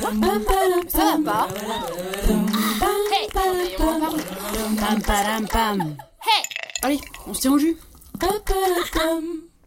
Pam, param, pam. Allez, on se tient au jus.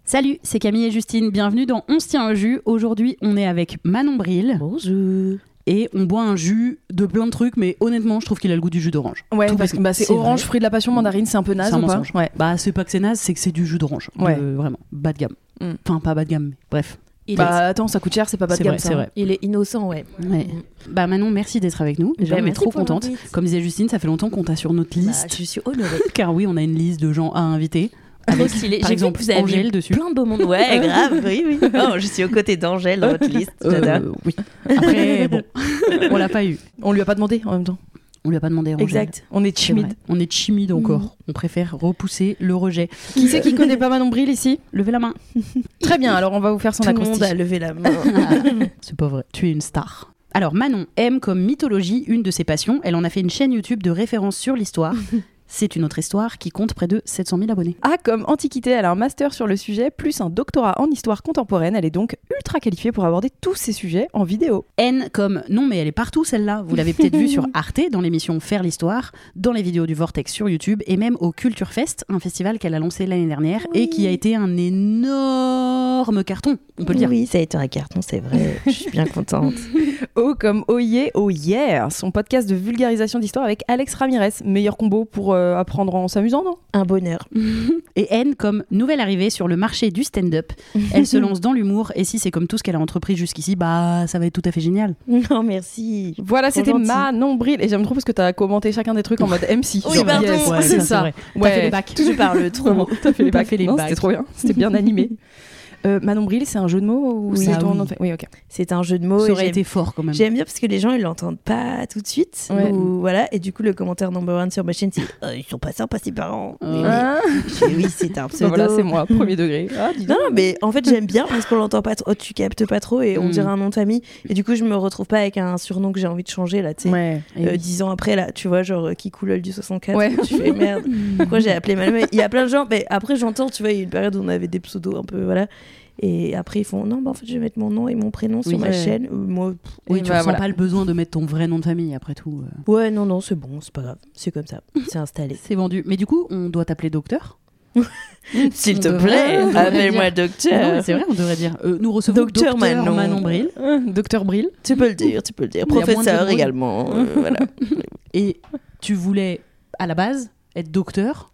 Salut, c'est Camille et Justine. Bienvenue dans On se tient au jus. Aujourd'hui, on est avec Manon Bril. Bonjour. Et on boit un jus de plein de trucs, mais honnêtement, je trouve qu'il a le goût du jus d'orange. Ouais, Tout parce que bah, c'est orange, vrai. fruit de la passion, mandarine, c'est un peu naze C'est un ou pas. Ouais. Bah, c'est pas que c'est naze, c'est que c'est du jus d'orange. Ouais. Vraiment, bas de gamme. Mm. Enfin, pas bas de gamme, mais bref. Il Bah attends, ça coûte cher, c'est pas bas de C'est gamme vrai, ça. vrai. il est innocent, ouais. Ouais. Bah, Manon, merci d'être avec nous. Bah, on est trop contente. Comme disait Justine, ça fait longtemps qu'on t'a sur notre Bah, liste. je suis honorée. Car oui, on a une liste de gens à inviter. Trop Avec, stylé. par J'ai vu exemple, que vous avez Angèle dessus. Plein de beaux mondes. Ouais, grave. Oui, oui. Oh, je suis aux côtés d'Angèle dans votre liste. Euh, oui. Après, bon, on l'a pas eu. On lui a pas demandé en même temps. On lui a pas demandé. Angèle. Exact. On est timide. On est timide encore. On préfère repousser le rejet. Qui c'est qui connaît pas Manon Bril ici? Levez la main. Très bien, alors on va vous faire son Tout le monde acrostiche. a levé la main. C'est pas vrai. Tu es une star. Alors Manon aime comme mythologie une de ses passions. Elle en a fait une chaîne YouTube de référence sur l'histoire. C'est une autre histoire qui compte près de 700 000 abonnés. Ah, comme Antiquité, elle a un master sur le sujet, plus un doctorat en histoire contemporaine. Elle est donc ultra qualifiée pour aborder tous ces sujets en vidéo. N comme non mais elle est partout celle-là. Vous l'avez peut-être vue sur Arte dans l'émission Faire l'histoire, dans les vidéos du Vortex sur YouTube et même au Culture Fest, un festival qu'elle a lancé l'année dernière et qui a été un énorme carton, on peut le dire. Oui, ça a été un carton, c'est vrai. Je suis bien contente. Oh comme Oh yeah, oh yeah Son podcast de vulgarisation d'histoire avec Alex Ramirez. Meilleur combo pour euh, apprendre en s'amusant, non? Un bonheur. Et N comme nouvelle arrivée sur le marché du stand-up. Elle se lance dans l'humour et si c'est comme tout ce qu'elle a entrepris jusqu'ici, bah ça va être tout à fait génial. Non, merci. Voilà, c'était gentil. Manon Bril. Et j'aime trop parce que t'as commenté chacun des trucs en mode MC. Oui, Genre, pardon. yes, Ouais, c'est ça, ça. vrai. T'as Ouais. fait les bacs. Je parle trop. T'as fait les bacs. C'était trop bien. C'était bien animé. Euh, Manon Bril, c'est un jeu de mots ou Oui. c'est Ah ton oui. Oui, ok. C'est un jeu de mots. Ça aurait j'aime- été fort quand même. J'aime bien parce que les gens ils l'entendent pas tout de suite. Ouais. Ou, voilà. Et du coup, le commentaire number one sur ma chaîne, c'est euh, Ils sont pas sympas, ces parents. Euh. Mais- Ah, oui, c'est un pseudo. voilà, c'est moi, premier degré. Ah, dis Non, non, mais en fait, j'aime bien parce qu'on l'entend pas trop. Oh, tu captes pas trop et on Mm. dirait un nom de famille. Et du coup, je me retrouve pas avec un surnom que j'ai envie de changer là, tu sais. Ouais. Euh, oui. dix ans après, là, tu vois, genre euh, qui coule du 64. Ouais. Tu fais merde. Pourquoi j'ai appelé ma Il y a plein de gens, mais après, j'entends, tu vois, il y a une période où on avait des pseudos un peu, voilà. Et après, ils font non, bah en fait, je vais mettre mon nom et mon prénom sur ma Ouais. chaîne. Euh, moi, pff, Oui, tu bah, ressens voilà. pas le besoin de mettre ton vrai nom de famille après tout. euh. ouais, non, non, c'est bon, c'est pas grave. C'est comme ça. C'est installé. C'est vendu. Mais du coup, on doit t'appeler docteur. S'il te plaît, appelle-moi docteur. c'est vrai, on devrait dire. euh, nous recevons Docteur docteur, Manon. Manon. Bril. Docteur Bril. Tu peux le dire, tu peux le dire. Professeur également. euh, voilà. Et tu voulais, à la base, être docteur,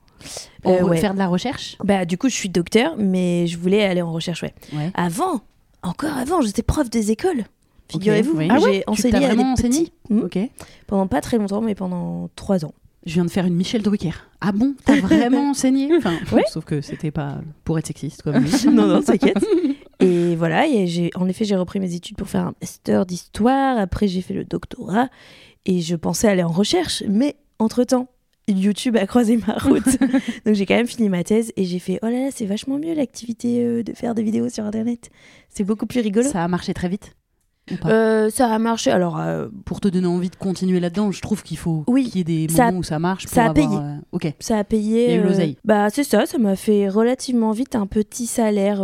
en Euh, ouais. faire de la recherche. Bah, du coup, je suis docteur, mais je voulais aller en recherche, ouais. Ouais. Avant, encore avant, j'étais prof des écoles. Figurez-vous, oui. Ah ouais j'ai enseigné à des vraiment enseigné petits. Hmm. Ok. Pendant pas très longtemps, mais pendant trois ans. Je viens de faire une Michel Drucker. Ah bon T'as vraiment enseigné? Enfin, Ouais. Sauf que c'était pas pour être sexiste comme non, non, t'inquiète. Et voilà, et en effet, j'ai repris mes études pour faire un master d'histoire. Après, j'ai fait le doctorat. Et je pensais aller en recherche. Mais entre-temps, YouTube a croisé ma route. Donc j'ai quand même fini ma thèse. Et j'ai fait, oh là là, c'est vachement mieux l'activité euh, de faire des vidéos sur Internet. C'est beaucoup plus rigolo. Ça a marché très vite. Euh, ça a marché. Alors, euh, Pour te donner envie de continuer là-dedans, je trouve qu'il faut Oui, qu'il y ait des ça a- moments où ça marche. Pour ça a avoir, payé. euh, Ok. ça a payé. Il y a eu l'oseille. Bah, c'est ça, ça m'a fait relativement vite un petit salaire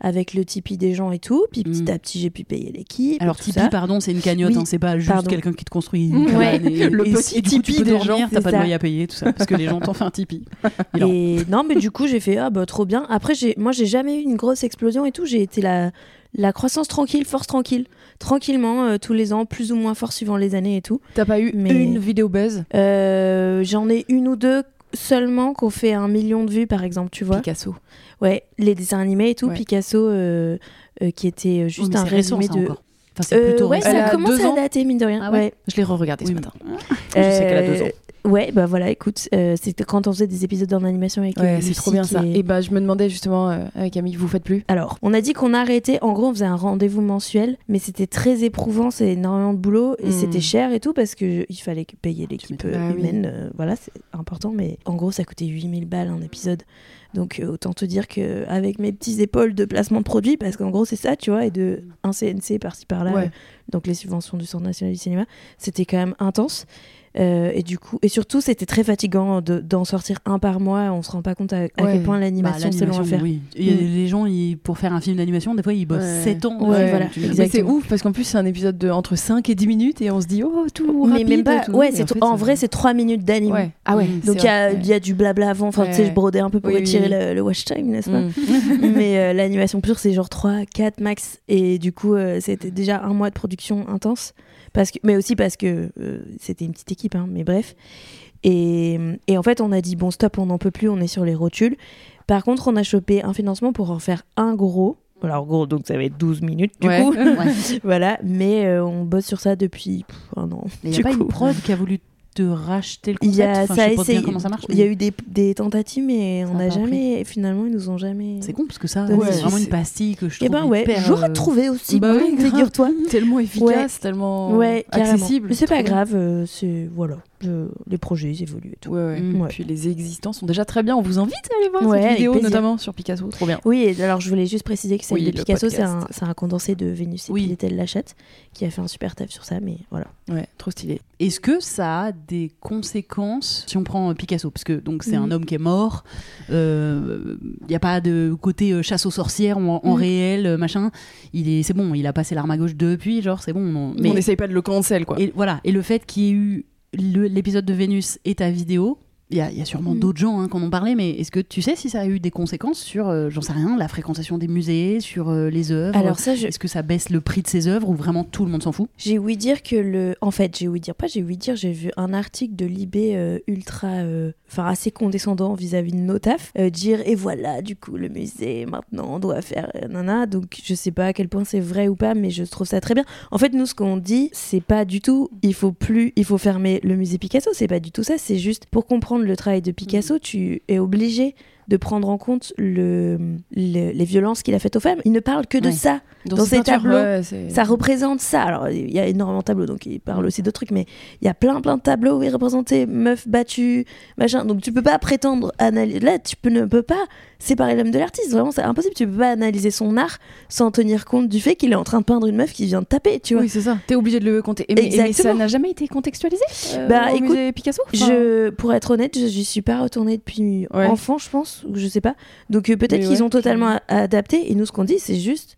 avec le Tipeee des gens et tout. Puis petit Mm. à petit, j'ai pu payer l'équipe. Alors Tipeee, ça. pardon, c'est une cagnotte, Oui, hein, c'est pas juste quelqu'un qui te construit une Ouais, cabane et, le et- petit et du coup, tu Tipeee peux des gens, t'as pas de loyer à payer, tout ça, parce que les gens t'ont fait un Tipeee. Et non, mais du coup, j'ai fait ah bah trop bien. Après, moi, j'ai jamais eu une grosse explosion et tout. J'ai été la la croissance tranquille, force tranquille, tranquillement, euh, tous les ans, plus ou moins fort suivant les années et tout. T'as pas eu Mais- une vidéo buzz? Euh, J'en ai une ou deux seulement qu'on fait un million de vues, par exemple, tu vois. Picasso. Ouais, les dessins animés et tout. Ouais. Picasso, euh, euh, qui était Oh, juste mais un c'est récent, résumé ça, de. encore. Enfin, c'est Euh, plutôt ouais, récent. Ça commence à dater, mine de rien. Ah ouais ouais. Je l'ai re-regardé Oui, ce matin. Je sais qu'elle a deux ans. Ouais, bah voilà, écoute, euh, c'était quand on faisait des épisodes en animation avec Ouais, euh, c'est trop bien ça. Et bah, je me demandais justement euh, avec Camille, vous faites plus Alors, on a dit qu'on arrêtait. En gros, on faisait un rendez-vous mensuel, mais c'était très éprouvant, c'est énormément de boulot et Mm. c'était cher et tout parce que il fallait payer l'équipe euh, oui. humaine. euh, voilà, c'est important, mais en gros, ça coûtait 8000 balles un épisode. Donc, euh, autant te dire que avec mes petits épaules de placement de produits, parce qu'en gros, c'est ça, tu vois, et de un CNC par-ci par-là, Ouais. euh, donc les subventions du Centre national du cinéma, c'était quand même intense. Euh, et du coup, et surtout, c'était très fatigant de- d'en sortir un par mois. On se rend pas compte à, à Ouais. quel point Bah, l'animation c'est long à faire. oui. Il y a Mm. les gens, ils- pour faire un film d'animation, des fois, ils bossent Ouais. 7 ans. Ouais, voilà. Mais c'est ouf parce qu'en plus, c'est un épisode de entre 5 et 10 minutes et on se dit, oh, tout mais rapide. même pas. tout. Ouais, en fait, en c'est- vrai, c'est 3 minutes d'anime. Ouais. Ah ouais. Mm. Donc il y, a- vrai. il y a du blabla avant. Enfin, tu sais, je brodais un peu pour étirer oui. Le, le watch time, n'est-ce pas Mm. Mais euh, l'animation pure, c'est genre 3, 4 max. Et du coup, euh, c'était déjà un mois de production intense. Parce que, mais aussi parce que euh, c'était une petite équipe, hein, mais bref. Et, et en fait, on a dit, bon, stop, on n'en peut plus, on est sur les rotules. Par contre, on a chopé un financement pour en faire un gros. Alors, gros, donc ça va être 12 minutes, du Ouais. coup. Ouais. voilà, mais euh, on bosse sur ça depuis pff, un an. Il n'y a Du pas coup. une prod qui a voulu te racheter le concept y a, Enfin, ça je a sais pas bien essayé. comment ça marche. Il y a eu des, des tentatives, mais Ça on n'a jamais. Finalement, ils nous ont jamais. C'est con parce que ça, Ouais, c'est vraiment une pastille que je Eh trouve ben ouais, j'aurais euh, trouvé aussi. Bah oui, figure-toi. Tellement efficace, tellement accessible. Mais c'est pas grave, euh, c'est voilà, je- les projets ils évoluent et tout. Ouais, ouais. Mm. Ouais. Puis les existants sont déjà très bien. On vous invite à aller voir Ouais, cette vidéo, notamment sur Picasso. Trop bien. Oui, et alors je voulais juste préciser que celle Oui, de Picasso, c'est un, condensé de Vénus et Oui. Pilitel Lachette qui a fait un super taf sur ça, mais voilà. Ouais, trop stylé. Est-ce que ça a des conséquences si on prend euh, Picasso? Parce que donc c'est un Mhm. homme qui est mort. Il n'y a pas de côté euh, chasse aux sorcières en, en Mhm. réel, euh, machin. Il est, c'est bon. Il a passé l'arme à gauche depuis, genre c'est bon. on- Mais on n'essaye pas de le cancel, quoi. Et voilà. Et le fait qu'il y ait eu l'épisode de Vénus et ta vidéo, il y, a- il y a sûrement Mm. d'autres gens hein, qui en ont parlé, mais est-ce que tu sais si ça a eu des conséquences sur, euh, j'en sais rien, la fréquentation des musées, sur euh, les œuvres? Alors ça, je- Est-ce que ça baisse le prix de ces œuvres ou vraiment tout le monde s'en fout? J'ai ouï dire que le. En fait, j'ai ouï dire, pas j'ai ouï dire, j'ai vu un article de Libé euh, ultra. euh, Enfin, assez condescendant vis-à-vis de euh, dire et voilà, du coup, le musée, maintenant, on doit faire. nana. Donc, je sais pas à quel point c'est vrai ou pas, mais je trouve ça très bien. En fait, nous, ce qu'on dit, c'est pas du tout, il faut plus, il faut fermer le musée Picasso, c'est pas du tout ça, c'est juste pour comprendre le travail de Picasso, tu es obligé de prendre en compte le, le- les violences qu'il a faites aux femmes. Il ne parle que de Ouais. ça. Dans ces peintures, tableaux, ouais, Ça représente ça. Alors, il y a énormément de tableaux, donc il parle aussi d'autres trucs, mais il y a plein, plein de tableaux où il représentait meuf battue, machin. Donc, tu peux pas prétendre analyser. Là, tu peux, ne peux pas séparer l'homme de l'artiste. Vraiment, c'est impossible. Tu peux pas analyser son art sans tenir compte du fait qu'il est en train de peindre une meuf qui vient de taper, tu vois. Oui, c'est ça. T'es obligé de le compter. Et mais, ça n'a jamais été contextualisé euh, Bah, au écoute, musée Picasso Enfin, Je, pour être honnête, je, j'y suis pas retournée depuis Ouais. enfant, je pense, ou je sais pas. Donc euh, peut-être qu'ils ouais, ont totalement adapté. Et nous, ce qu'on dit, c'est juste,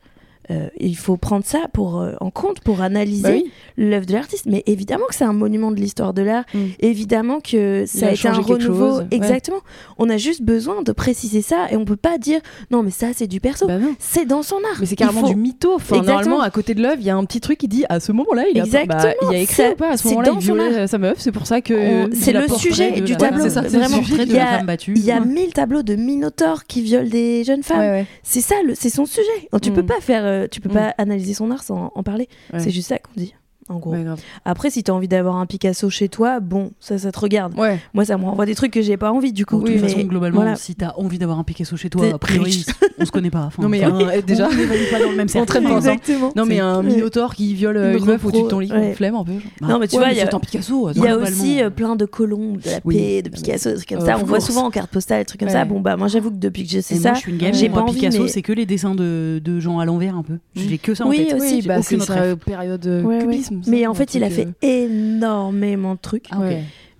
euh, il faut prendre ça pour euh, en compte pour analyser Bah oui. l'œuvre de l'artiste. Mais évidemment que c'est un monument de l'histoire de l'art. Mm. Évidemment que ça a a, été un renouveau. ouais. Exactement. On a juste besoin de préciser ça et on peut pas dire non, mais ça c'est du perso. Bah c'est dans son art. Mais c'est carrément faut- du mytho. Enfin, Exactement. normalement, à côté de l'œuvre, il y a un petit truc qui dit à ce moment-là, il bah, il a écrit ou pas À ce moment-là, il violait sa meuf. C'est pour ça que. Il c'est a le sujet du tableau. Il y a-. Il y a mille tableaux de minotaures qui violent des jeunes femmes. C'est ça, c'est son sujet. Tu Mm. peux pas faire, euh, tu peux Mm. pas analyser son art sans en parler. Ouais. C'est juste ça qu'on dit, en gros. Ouais, grave. Après, si t'as envie d'avoir un Picasso chez toi, bon, ça, ça te regarde. Ouais. Moi, ça me renvoie des trucs que j'ai pas envie, du coup. De toute mais façon, globalement, voilà. si t'as envie d'avoir un Picasso chez toi, a priori, on se connaît pas. Enfin, Non, mais enfin, un- déjà. on n'évalue pas dans le même On cercle. ensemble. Exactement. Non, mais un ouais. minotaure qui viole euh, Une une meuf au-dessus de ton lit, ouais. flemme un peu. Bah, Non, mais tu Ouais, vois, il y a- Picasso. Il y a aussi euh, plein de colombes, de la Oui. paix, de Picasso, des trucs comme ça. On voit souvent en carte postale, des trucs comme ça. Bon, bah, moi, j'avoue que depuis que je sais Et ça, j'ai pas envie, Picasso, mais- c'est que les dessins de, de gens à l'envers un peu. J'ai que ça en tête. aussi, Oui, J'ai bah, c'est période euh, Ça, Mais en fait, il a fait énormément de trucs. Ah.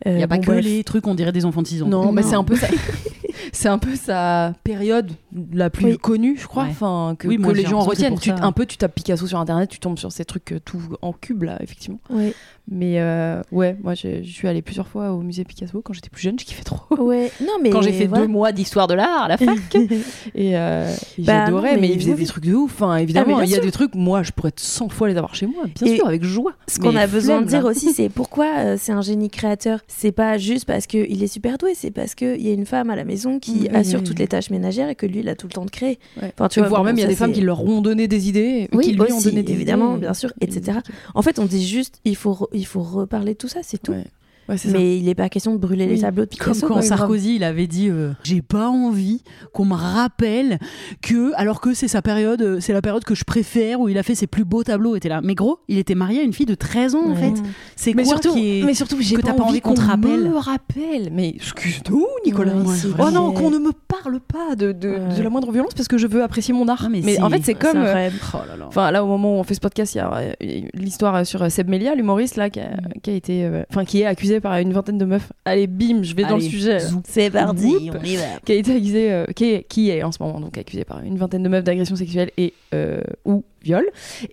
Il n'y Euh, a pas bon, que bref. les trucs, on dirait des enfants de 6 ans. Non, mais c'est un peu ça. c'est un peu sa période la plus Oui. connue, je crois. Ouais. Enfin, que, Oui, que moi, les gens retiennent. Tu, un peu, tu tapes Picasso sur internet, tu tombes sur ces trucs euh, tout en cube là, effectivement. Ouais. Mais euh, ouais, moi je suis allée plusieurs fois au musée Picasso quand j'étais plus jeune, je kiffais trop. Ouais, non mais quand j'ai fait voilà. deux mois d'histoire de l'art à la fac. et euh, et Bah, j'adorais, mais, mais il faisait oui. des trucs de ouf. Enfin, évidemment, bien il y a des trucs, moi je pourrais 100 fois les avoir chez moi, bien Et sûr, avec joie. Ce qu'on a besoin de dire aussi, c'est pourquoi euh, c'est un génie créateur? C'est pas juste parce qu'il est super doué, c'est parce qu'il y a une femme à la maison qui assure toutes les tâches ménagères et que lui, il a tout le temps de créer. Ouais. Enfin, tu vois, voire bon, même, il y a des femmes qui leur ont donné des idées, Oui, qui lui ont aussi, donné des évidemment, idées. bien sûr, Et- etc. En fait, on dit juste, il faut, re- il faut reparler de tout ça, c'est tout. Ouais. Ouais, c'est ça. Mais il n'est pas question de brûler les tableaux de Comme Picasso. quand quoi, grave. Sarkozy, il avait dit euh, J'ai pas envie qu'on me rappelle que, alors que c'est sa période, euh, c'est la période que je préfère où il a fait ses plus beaux tableaux. était là. Mais gros, il était marié à une fille de 13 ans en fait. C'est mais quoi surtout, qui est. mais surtout, j'ai que pas, pas envie qu'on te rappelle me rappelle. Mais excuse-nous, Nicolas. Ouais, Oh non, qu'on ne me parle pas de, de, Ouais. de la moindre violence parce que je veux apprécier mon art. Ah, mais mais en fait, c'est comme. euh. Oh là là. Enfin, là, au moment où on fait ce podcast, il y a l'histoire sur Seb Melia, l'humoriste, là, qui a, a été. Enfin, qui est accusé par une vingtaine de meufs. Allez, bim, je vais dans le sujet. C'est parti, Whoop. on y va. Qui a été accusé. euh, qui, est, qui est en ce moment, donc accusé par une vingtaine de meufs d'agression sexuelle et. euh, ou viol.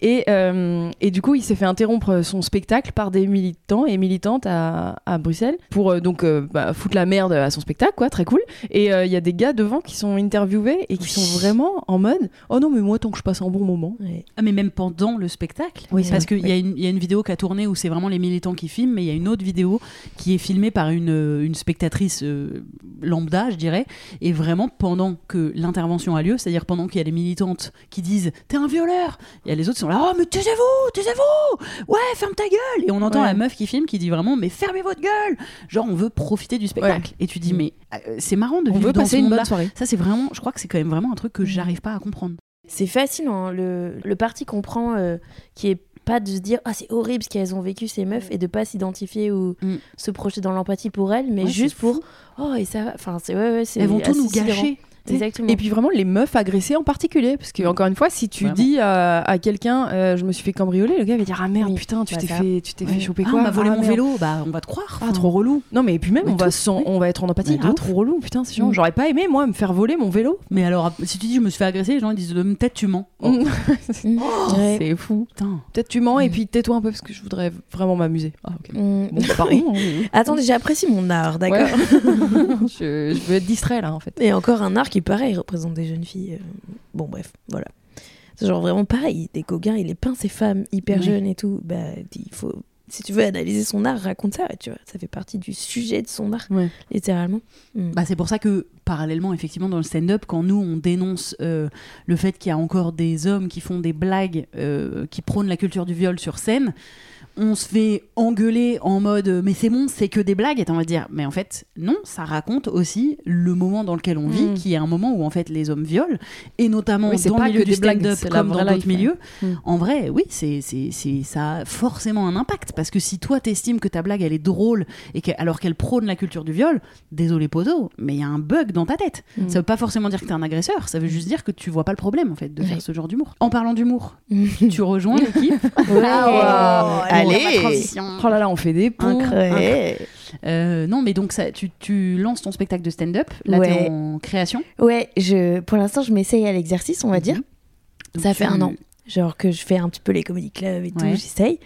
Et, euh, et du coup, il s'est fait interrompre son spectacle par des militants et militantes à, à Bruxelles pour euh, donc euh, bah, foutre la merde à son spectacle, quoi, très cool. Et il y a des gars devant qui sont interviewés et qui sont vraiment en mode Oh non, mais moi, tant que je passe un bon moment. Ouais. Ah, mais même pendant le spectacle. Oui, parce qu'il y, a une- il y a une vidéo qui a tourné où c'est vraiment les militants qui filment, mais il y a une autre vidéo qui est filmée par une, une spectatrice lambda, je dirais. Et vraiment, pendant que l'intervention a lieu, c'est-à-dire pendant qu'il y a les militantes qui disent T'es un violeur Il y a les autres qui sont là Oh, mais taisez-vous, taisez-vous Ouais, ferme ta gueule Et on entend Ouais. la meuf qui filme qui dit vraiment Mais fermez votre gueule Genre, on veut profiter du spectacle. Et tu dis Mais euh, c'est marrant de On vivre veut dans passer ce une bonne soirée. Ça, c'est vraiment, je crois que c'est quand même vraiment un truc que j'arrive pas à comprendre. C'est fascinant, hein, le, le parti qu'on prend, euh, qui est pas de se dire ah c'est horrible ce qu'elles ont vécu ces meufs et de pas s'identifier ou Mm. se projeter dans l'empathie pour elles mais Ouais, juste pour oh et ça va enfin c'est ouais ouais c'est Elles vont tout nous sidérant. gâcher. Exactement Et puis vraiment les meufs agressées en particulier, parce que Mm. encore une fois, si tu Vraiment. dis à, à quelqu'un, euh, je me suis fait cambrioler, le gars va dire ah merde Oui. putain, tu Bah, t'es ça. fait, tu t'es fait choper Ah, quoi on m'a volé Ah, mon merde. vélo, bah on va te croire. Ah trop relou. Non mais et puis même Mais on va oui. on va être en empathie. Ah trop relou, putain c'est chiant. Mm. J'aurais pas aimé moi me faire voler mon vélo. Mais alors, si tu dis je me suis fait agresser, les gens ils disent peut-être tu mens. Oh, Mm. Mm. Ouais. C'est fou. Peut-être tu mens et puis tais-toi un peu parce que je voudrais vraiment m'amuser. Ah pardon. attendez j'apprécie mon art d'accord je veux être distrait là en fait. et encore un art qui pareil représente des jeunes filles euh, bon bref voilà. C'est genre vraiment pareil des Gauguin il est peint ces femmes hyper jeunes et tout. Bah il faut si tu veux analyser son art raconte ça tu vois. Ça fait partie du sujet de son art Ouais. littéralement. Mm. Bah, c'est pour ça que, parallèlement, effectivement, dans le stand-up, quand nous, on dénonce euh, le fait qu'il y a encore des hommes qui font des blagues, euh, qui prônent la culture du viol sur scène, on se fait engueuler en mode euh, mais c'est bon, c'est que des blagues. Et on va dire mais en fait, non, ça raconte aussi le moment dans lequel on vit, Mm. qui est un moment où en fait les hommes violent, et notamment Oui, dans le milieu du stand-up comme dans d'autres life, milieux. Mm. En vrai, oui, c'est, c'est, c'est, ça a forcément un impact. Parce que si toi, t'estimes que ta blague, elle est drôle, et que, alors qu'elle prône la culture du viol, désolé poteau, mais il y a un bug dans ta tête. Mm. Ça veut pas forcément dire que t'es un agresseur, ça veut juste dire que tu vois pas le problème, en fait, de faire ce genre d'humour. En parlant d'humour, Mm. tu rejoins l'équipe. Ah, Allez. la transition. Oh là là, on fait des ponts. Euh, non, mais donc, ça, tu, tu lances ton spectacle de stand-up, là, Ouais. t'es en création. Ouais, je, pour l'instant, je m'essaye à l'exercice, on va dire. Donc, Ça fait un an. Genre que je fais un petit peu les comédie clubs et tout, j'essaye.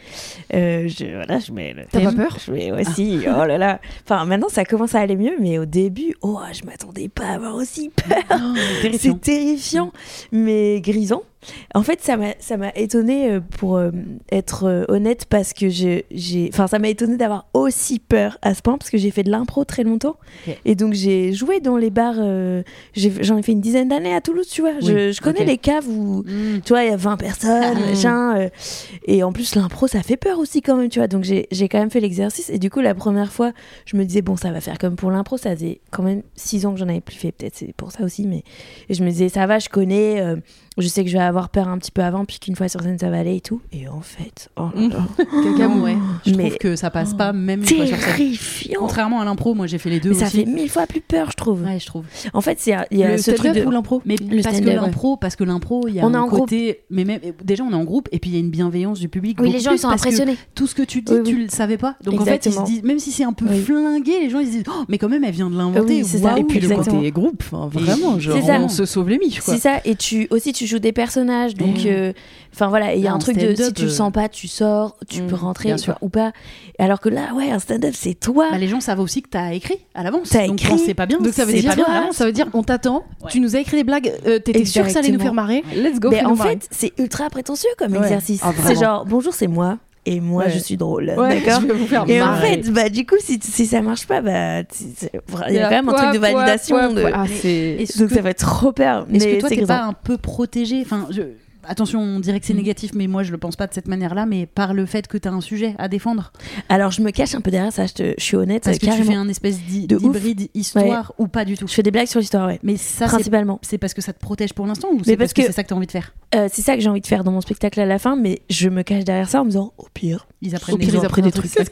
Euh, je, voilà, je mets le T'as pas peur Je mets aussi, oh là là. Enfin, maintenant, ça commence à aller mieux, mais au début, oh, je m'attendais pas à avoir aussi peur. Oh. C'est terrifiant, mais grisant. En fait, ça m'a ça m'a étonné euh, pour euh, être euh, honnête parce que j'ai enfin ça m'a étonné d'avoir aussi peur à ce point parce que j'ai fait de l'impro très longtemps et donc j'ai joué dans les bars euh, j'en ai, fait une dizaine d'années à Toulouse, tu vois. je, Oui, je connais les caves où Mm. tu vois, il y a 20 personnes, Ah. machin. euh, et en plus, l'impro, ça fait peur aussi quand même, tu vois. Donc, j'ai j'ai quand même fait l'exercice. Et du coup, la première fois, je me disais, bon, ça va faire comme pour l'impro. Ça faisait quand même 6 ans que j'en avais plus fait, peut-être c'est pour ça aussi. Mais et je me disais, ça va, je connais. euh, je sais que je vais avoir peur un petit peu avant, puis qu'une fois sur scène, ça va aller et tout. Et en fait, oh là là. Je Mais- trouve que ça passe pas même une fois sur scène. terrifiant. Contrairement à l'impro, moi j'ai fait les deux Mais ça fait mille fois plus peur, je trouve. Ouais, je trouve. En fait, c'est il y a Le ce truc de ou l'impro Mais Le parce que l'impro, parce que l'impro, il y a On est un en groupe. côté, mais même déjà on est en groupe et puis il y a une bienveillance du public. Oui, les gens ils sont impressionnés. Tout ce que tu dis, Oui, oui. tu le savais pas. Donc en fait, ils se disent, même si c'est un peu Oui. flingué, les gens ils se disent, oh, mais quand même elle vient de l'inventer. Oui, c'est ça. Waouh, Et puis le côté groupe, vraiment, genre, on se sauve les miches, quoi. C'est ça, et tu aussi tu joues des personnages, donc Mm. euh, enfin voilà, il y a un en truc de stand-up, si tu le sens pas, tu sors, tu Mm, peux rentrer ou pas. Alors que là, ouais, un stand-up c'est toi. Bah, les gens savent aussi que t'as écrit à l'avance. T'as écrit. c'est pas bien, Donc ça veut dire. Ça veut dire on t'attend, Ouais. tu nous as écrit des blagues, euh, t'étais sûr que ça allait nous faire marrer, let's go. Mais fais-nous en fait, c'est ultra prétentieux comme Ouais. exercice. Ah, c'est genre bonjour, c'est moi et moi Ouais. je suis drôle, Ouais, d'accord? Et en fait, bah du coup, si, si ça marche pas, bah il y a quand même un truc de validation. quoi, de... Ah, Donc que- ça fait trop peur. Est-ce que toi t'es pas un peu protégé? Enfin, je... attention, on dirait que c'est Mm. négatif, mais moi je le pense pas de cette manière-là, mais par le fait que t'as un sujet à défendre. Alors je me cache un peu derrière ça, je, te- je suis honnête. Parce que tu fais un espèce d'hybride histoire ou pas du tout. Je fais des blagues sur l'histoire, ouais. Mais ça, c'est Principalement. c'est parce que ça te protège pour l'instant ou c'est parce parce que, que- c'est ça que t'as envie de faire? Euh, c'est ça que j'ai envie de faire dans mon spectacle à la fin, mais je me cache derrière ça en me disant au pire. Ils Au apprennent pire, des ils gens. apprennent des trucs. Parce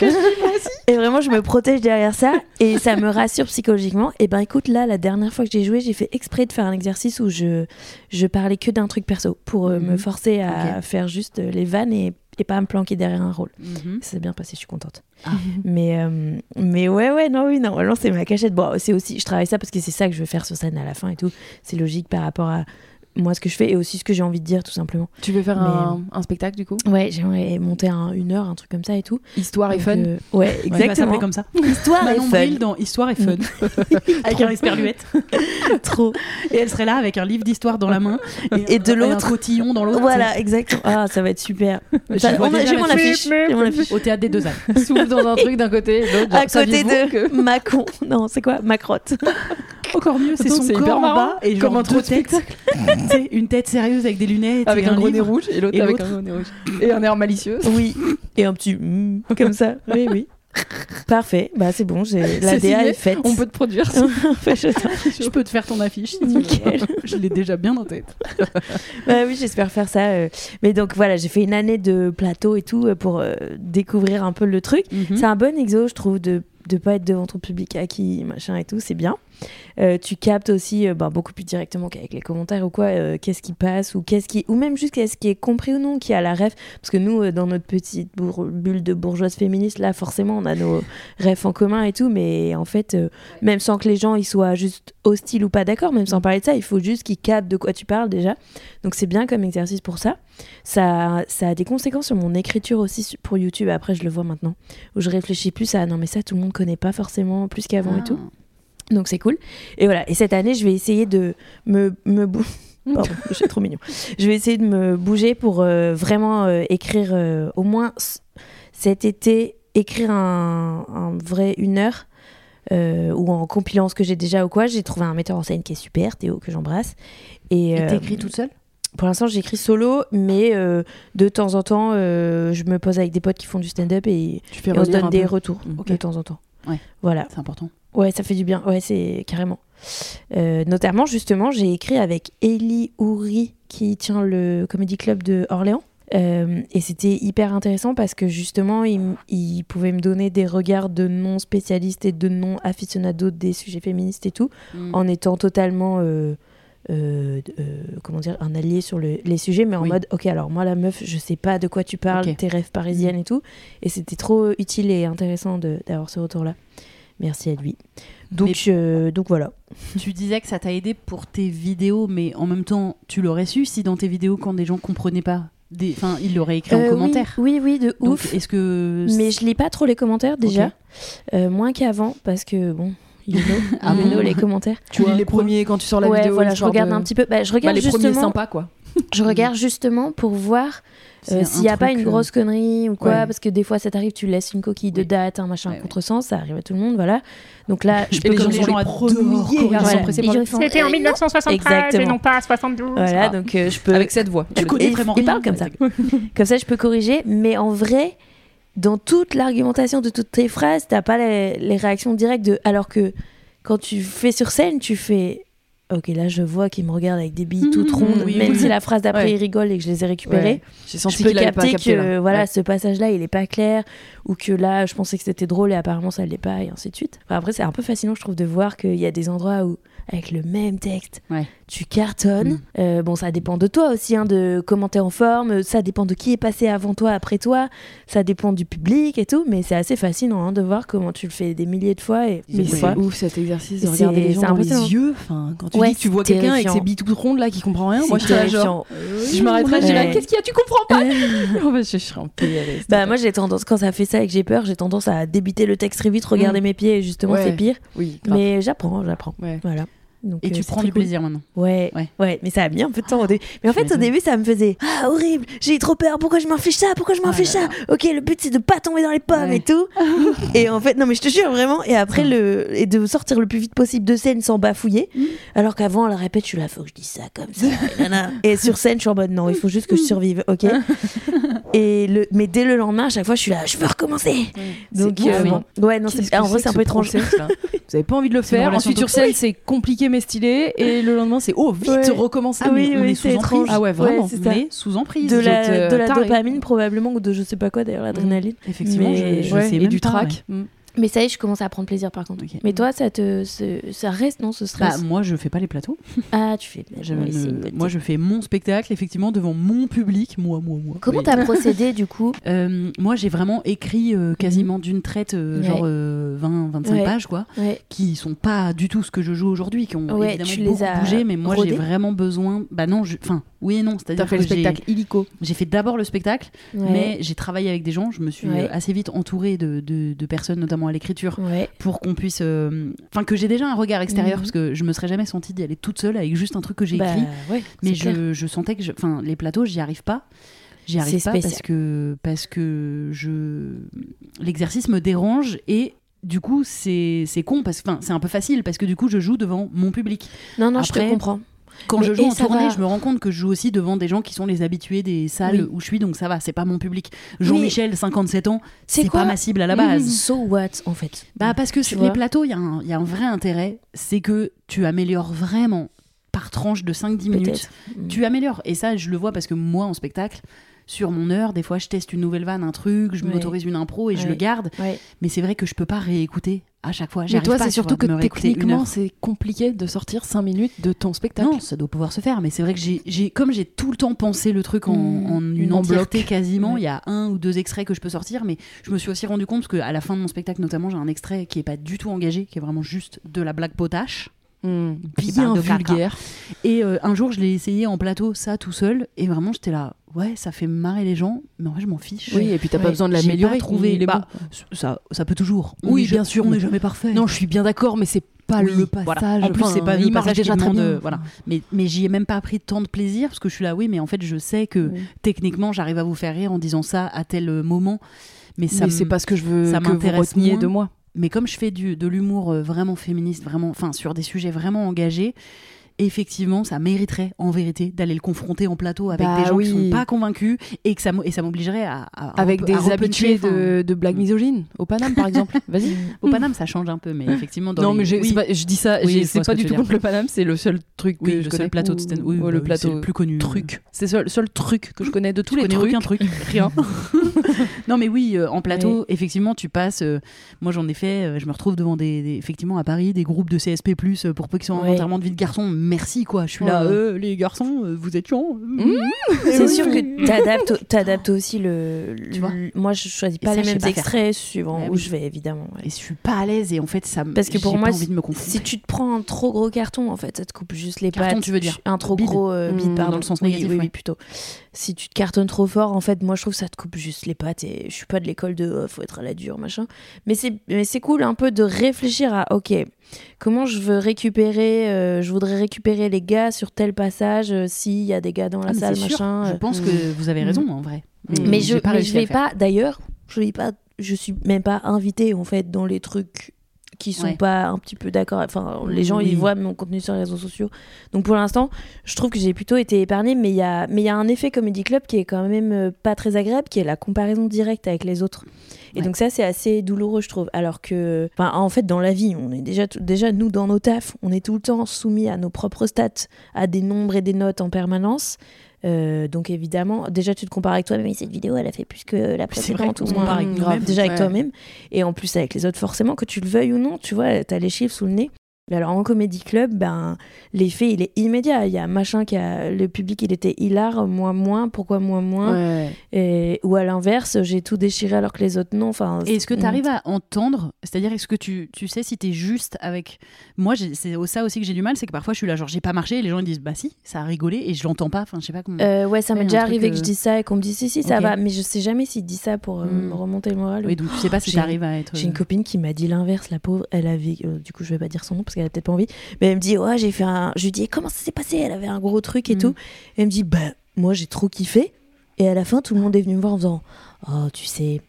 Et vraiment, je me protège derrière ça et ça me rassure psychologiquement. Et ben écoute, là, la dernière fois que j'ai joué, j'ai fait exprès de faire un exercice où je, je parlais que d'un truc perso pour euh, Mhm. me forcer à faire juste euh, les vannes et, et pas me planquer derrière un rôle. Mhm. Ça s'est bien passé, je suis contente. Ah. Mais, euh, mais ouais, ouais, non, oui, normalement, c'est ma cachette. Bon, c'est aussi, je travaille ça parce que c'est ça que je veux faire sur scène à la fin et tout. C'est logique par rapport à moi, ce que je fais et aussi ce que j'ai envie de dire, tout simplement. Tu veux faire Mais, un, un spectacle du coup? Ouais, j'aimerais monter un, une heure, un truc comme ça et tout. Histoire et fun? euh, ouais, exactement. comme ça. Histoire et Manon fun. Bril dans Histoire et Fun. avec un esperluette. Trop. Et elle serait là avec un livre d'histoire dans la main et, Et de l'autre. un cotillon dans l'autre. Voilà, exactement. Ah, ça va être super. J'ai la mon fiche. affiche. Au théâtre des deux ânes. Souffle dans un truc d'un côté, l'autre. À côté de Macron. Non, c'est quoi? Macrotte. Encore mieux, c'est son corps en bas et Comme genre un deux truc une tête sérieuse avec des lunettes Avec un gros nez rouge et l'autre avec un gros nez rouge. Et un air malicieux. Oui. Et un petit mm, comme ça. Oui, oui. Parfait. Bah, c'est bon. j'ai- La DA est faite. On peut te produire. Je- peux te faire ton affiche. Nickel. Je l'ai déjà bien en tête. Bah oui, j'espère faire ça. euh. Mais donc voilà, j'ai fait une année de plateau et tout euh, pour euh, découvrir un peu le truc. Mhm. C'est un bon exo, je trouve, de de pas être devant ton public acquis, machin et tout, c'est bien. Euh, tu captes aussi euh, bah, beaucoup plus directement qu'avec les commentaires ou quoi, euh, qu'est-ce qui passe ou qu'est-ce qui ou même juste qu'est-ce qui est compris ou non, qui a la ref. Parce que nous, dans notre petite bulle de bourgeoise féministe, là, forcément, on a nos refs en commun et tout, mais en fait, même sans que les gens ils soient juste hostiles ou pas d'accord, même sans parler de ça, il faut juste qu'ils captent de quoi tu parles déjà. Donc c'est bien comme exercice pour ça. Ça, ça a des conséquences sur mon écriture aussi pour YouTube. Après, je le vois maintenant, où je réfléchis plus à non mais ça tout le monde connaît pas forcément plus qu'avant et tout. Donc c'est cool. Et voilà. Et cette année, je vais essayer de me, me bou- Pardon, c'est trop mignon. Je vais essayer de me bouger pour euh, vraiment euh, écrire euh, au moins cet été, écrire un, un vrai une heure. ou en compilant ce que j'ai déjà ou quoi, j'ai trouvé un metteur en scène qui est super, Théo, que j'embrasse. Et, Et t'écris toute seule? pour l'instant, j'écris solo, mais euh, de temps en temps, euh, je me pose avec des potes qui font du stand-up et, on se donne des peu? retours Mm. De temps en temps. Ouais. Voilà. C'est important. Ouais, ça fait du bien. Ouais, c'est carrément. Euh, notamment, justement, j'ai écrit avec Ellie Houry, qui tient le Comedy Club de Orléans. Euh, et c'était hyper intéressant parce que justement, il, il pouvait me donner des regards de non-spécialistes et de non-aficionados des sujets féministes et tout, Mm. en étant totalement, euh, comment dire, un allié sur le- les sujets, mais en Oui. mode, ok, alors moi, la meuf, je sais pas de quoi tu parles, tes rêves parisiennes et tout. Et c'était trop utile et intéressant d'avoir ce retour-là. Merci à lui. Donc, euh, donc voilà. Tu disais que ça t'a aidé pour tes vidéos, mais en même temps, tu l'aurais su si dans tes vidéos, quand des gens comprenaient pas, des... enfin, ils l'auraient écrit Euh, en commentaire. Oui, oui, de Donc, ouf. est-ce que. Mais je lis pas trop les commentaires déjà. Euh, moins qu'avant parce que bon, you know, Ah bon les commentaires. Tu lis les premiers quand tu sors la ouais, vidéo. voilà, je regarde de- un petit peu. Bah, je Bah, regarde les premiers sympas quoi. Je regarde justement pour voir euh, s'il n'y a pas une euh, grosse connerie ou quoi, ouais. parce que des fois ça t'arrive, tu laisses une coquille de date, un machin, Ouais, un ouais. contresens, ça arrive à tout le monde, voilà. Donc là, je peux les gens sont C'était en euh, 1973 et non pas à 72. Voilà, donc euh, je peux. Avec cette voix. Tu connais vraiment il parle comme ça. Comme ça, je peux corriger, mais en vrai, dans toute l'argumentation de toutes tes phrases, t'as pas les, les réactions directes de. Alors que quand tu fais sur scène, tu fais. Ok, là je vois qu'il me regarde avec des billes toutes rondes, Mhm, oui, même oui. si la phrase d'après Ouais. il rigole et que je les ai récupérées. Ouais. J'ai senti je peux pas capter capté que là. voilà, Ouais. ce passage-là il est pas clair ou que là je pensais que c'était drôle et apparemment ça l'est pas et ainsi de suite. Enfin, après c'est un peu fascinant je trouve de voir qu'il y a des endroits où avec le même texte tu cartonnes. Mm. Euh, bon ça dépend de toi aussi hein, de comment t'es en forme, ça dépend de qui est passé avant toi après toi, ça dépend du public et tout, mais c'est assez fascinant hein, de voir comment tu le fais des milliers de fois et Mais c'est ouf cet exercice de C'est- regarder les gens dans les yeux. Enfin, quand tu Ouais, dis que tu vois quelqu'un avec ses billes toutes rondes là qui comprend rien, moi je genre. Si je m'arrêterais, je dirais. Qu'est-ce qu'il y a Tu comprends pas fait, je serais en PLS. Bah moi j'ai tendance quand ça fait ça et que j'ai peur, j'ai tendance à débiter le texte très vite, regarder Mm. mes pieds et justement Ouais. c'est pire. Oui, grave. Mais j'apprends, j'apprends. Ouais. Voilà. Donc, Et euh, tu prends du cool. plaisir maintenant. Ouais, Ouais. ouais, mais ça a mis un peu de temps au début. Mais en fait, au début, ça me faisait Ah, horrible, j'ai trop peur, pourquoi je m'inflige ça Pourquoi je Ah m'inflige là ça? Ok, le but c'est de pas tomber dans les pommes Ouais. et tout. et en fait, non, mais je te jure vraiment. Et après, le, et de sortir le plus vite possible de scène sans bafouiller. Mm. Alors qu'avant, elle répète Je suis là, faut que je dise ça comme ça. et sur scène, je suis en mode Non, il faut juste que je survive, ok et le, Mais dès le lendemain, à chaque fois, je suis là Je veux recommencer. Donc, euh, hein. bon. ouais, non, en vrai, c'est un peu étrange. Vous avez pas envie de le faire. Ensuite, sur scène, c'est compliqué mais stylé. Et le lendemain, c'est oh, vite, Ouais. recommencer. Ah oui, on oui, est sous étrange. emprise. Ah ouais, vraiment. Ouais, c'est ça. On est sous emprise. de la, euh, de la taré. dopamine probablement ou de je sais pas quoi d'ailleurs l'adrénaline Effectivement, Mais- je, je Ouais, sais et même du pas, track. Mais ça y est je commence à prendre plaisir par contre mais toi ça te ça reste non ce Bah, stress moi, je fais pas les plateaux. ah tu fais Je oui, Moi, je fais mon spectacle, effectivement, devant mon public. Moi, moi, moi. comment Oui. t'as procédé du coup Euh, Moi, j'ai vraiment écrit euh, quasiment d'une traite, euh, Ouais. genre euh, 20-25 Ouais. pages, quoi, ouais qui sont pas du tout ce que je joue aujourd'hui, qui ont évidemment tu les beaucoup as bougé, mais moi, j'ai vraiment besoin. Bah non, je- enfin, oui et non. C'est-à-dire fait que le j'ai- spectacle illico. j'ai fait d'abord le spectacle, ouais mais j'ai travaillé avec des gens. Je me suis Ouais. euh, assez vite entourée de, de- de personnes, notamment à l'écriture, ouais pour qu'on puisse. euh, Enfin, que j'ai déjà un regard extérieur, Mhm. parce que je me serais jamais sentie d'y aller toute seule avec juste un truc que j'ai bah, écrit. ouais Mais je, je sentais que, enfin, les plateaux, j'y arrive pas. J'y arrive pas parce que parce que je l'exercice me dérange et du coup c'est c'est con parce que enfin c'est un peu facile parce que du coup je joue devant mon public. non non je te comprends Quand Mais- je joue en tournée, va. je me rends compte que je joue aussi devant des gens qui sont les habitués des salles Oui. où je suis donc ça va, c'est pas mon public. Jean-Michel 57 ans, C'est pas ma cible à la base. so what en fait? Bah parce que vois les plateaux, il y, a un- il y a un vrai intérêt, c'est que tu améliores vraiment par tranche de 5-10 minutes tu améliores. Et ça, je le vois parce que moi, en spectacle, sur mon heure, des fois, je teste une nouvelle vanne, un truc, je Ouais. m'autorise une impro et je le garde. ouais Mais c'est vrai que je peux pas réécouter à chaque fois. Mais toi, c'est surtout vois, que techniquement, c'est compliqué de sortir 5 minutes de ton spectacle. Non, ça doit pouvoir se faire, mais c'est vrai que j'ai, comme j'ai tout le temps pensé le truc en, Mm. en une En entièreté bloc. quasiment, il y a un ou deux extraits que je peux sortir, mais je me suis aussi rendu compte qu'à la fin de mon spectacle, notamment, j'ai un extrait qui est pas du tout engagé, qui est vraiment juste de la blague potache. Mm. Bien de caca. vulgaire. Et euh, un jour, je l'ai essayé en plateau, ça tout seul, et vraiment, j'étais là, ouais, ça fait marrer les gens, mais en vrai, je m'en fiche. Oui, et puis t'as Ouais. pas besoin de l'améliorer. il est bah. Ça, ça peut toujours. On Oui, bien sûr, On n'est jamais parfait. Non, je suis bien d'accord, mais c'est pas Oui, le voilà. passage. En plus, Enfin, c'est pas le passage déjà très euh, voilà. Mais, mais j'y ai même pas pris tant de plaisir parce que je suis là, oui, mais en fait, je sais que Oui. techniquement, j'arrive à vous faire rire en disant ça à tel moment. Mais ça c'est pas ce que je veux ça que vous reteniez de moi. Mais comme je fais du, de l'humour euh, vraiment féministe, vraiment, enfin, sur des sujets vraiment engagés, effectivement, ça mériterait en vérité d'aller le confronter en plateau avec Bah des gens oui. qui sont pas convaincus et que ça, et ça m'obligerait à, à- Avec des habitués de, de blagues Mm. misogynes, au Paname par exemple. Vas-y. Au Paname, ça change un peu, mais effectivement, dans non, les- mais oui. je dis ça, Oui, c'est pas du tout contre le Paname, c'est le seul truc que le je seul connais. plateau de stand- oui, Ouais, bah le plateau c'est le plus connu. truc. C'est le seul, le seul truc que je connais de tous Je les trucs. aucun truc, rien. non mais oui, euh, en plateau, effectivement, tu passes. euh, moi, j'en ai fait. euh, je me retrouve devant des, des- effectivement à Paris des groupes de CSP+ pour peu qu'ils soient en enterrement de vie de garçon. Merci quoi. Je suis là. Euh, les garçons, euh, vous êtes chiants. c'est oui. sûr que t'adaptes t'adaptes aussi le, Tu vois le- moi je choisis pas ça, les je sais mêmes pas faire. extraits suivant Ouais, où oui. je vais évidemment ouais. Et je suis pas à l'aise et en fait ça. me- Parce que pour j'ai moi, pas envie de me confondre. Si tu te prends un trop gros carton, en fait, ça te coupe juste les Carton, pattes. tu veux dire Un trop Bide. gros euh, bide, Mmh, pardon. dans le sens Oui, négatif, Oui, oui, ouais. plutôt. Si tu te cartonnes trop fort, en fait, moi, je trouve que ça te coupe juste les pattes. Et je suis pas de l'école de euh, faut être à la dure, machin. Mais c'est mais c'est cool un peu de réfléchir à ok, comment je veux récupérer. euh, je voudrais récupérer les gars sur tel passage euh, s'il y a des gars dans la Ah, salle, machin. Je euh. pense que vous avez raison en vrai. Mais je, j'ai pas mais je à vais pas. D'ailleurs, je vais pas. Je suis même pas invitée en fait dans les trucs qui sont Ouais. pas un petit peu d'accord. Enfin, les gens, Oui. ils voient mon contenu sur les réseaux sociaux. Donc pour l'instant, je trouve que j'ai plutôt été épargnée, mais il y a, mais il y a un effet Comedy Club qui est quand même euh, pas très agréable, qui est la comparaison directe avec les autres. Et Ouais. donc ça, c'est assez douloureux, je trouve. Alors que, en fait, dans la vie, on est déjà, déjà nous dans nos tafs, on est tout le temps soumis à nos propres stats, à des nombres et des notes en permanence. Euh, donc évidemment, déjà tu te compares avec toi-même. Cette vidéo, elle a fait plus que la précédente. ou moins. Grave. Déjà avec toi-même et en plus avec les autres forcément que tu le veuilles ou non tu vois t'as les chiffres sous le nez alors en comédie club ben l'effet il est immédiat il y a machin qui a le public il était hilar moi moins pourquoi moi moins? Ouais. et, ou à l'inverse j'ai tout déchiré alors que les autres non enfin Et est-ce que tu arrives à entendre? C'est-à-dire, est-ce que tu, tu sais si tu es juste avec. Moi, c'est ça aussi que j'ai du mal, c'est que parfois je suis là, genre j'ai pas marché, et les gens ils disent bah si, ça a rigolé, et je l'entends pas, enfin je sais pas comment. Euh, ouais ça m'est déjà arrivé euh, que je dise ça et qu'on me dise si si ça va mais je sais jamais s'il dit ça pour euh, Mm. me remonter le moral ou- oui, donc tu sais pas si j'ai- tu arrives à être. J'ai une copine qui m'a dit l'inverse, la pauvre. Elle avait, euh, du coup, je vais pas dire son nom parce qu'elle a peut-être pas envie, mais elle me dit, ouais, j'ai fait un. Je lui dis, comment ça s'est passé? Elle avait un gros truc et Mm. tout. Et elle me dit, bah, moi, j'ai trop kiffé. Et à la fin, tout le monde est venu me voir en faisant, oh, tu sais,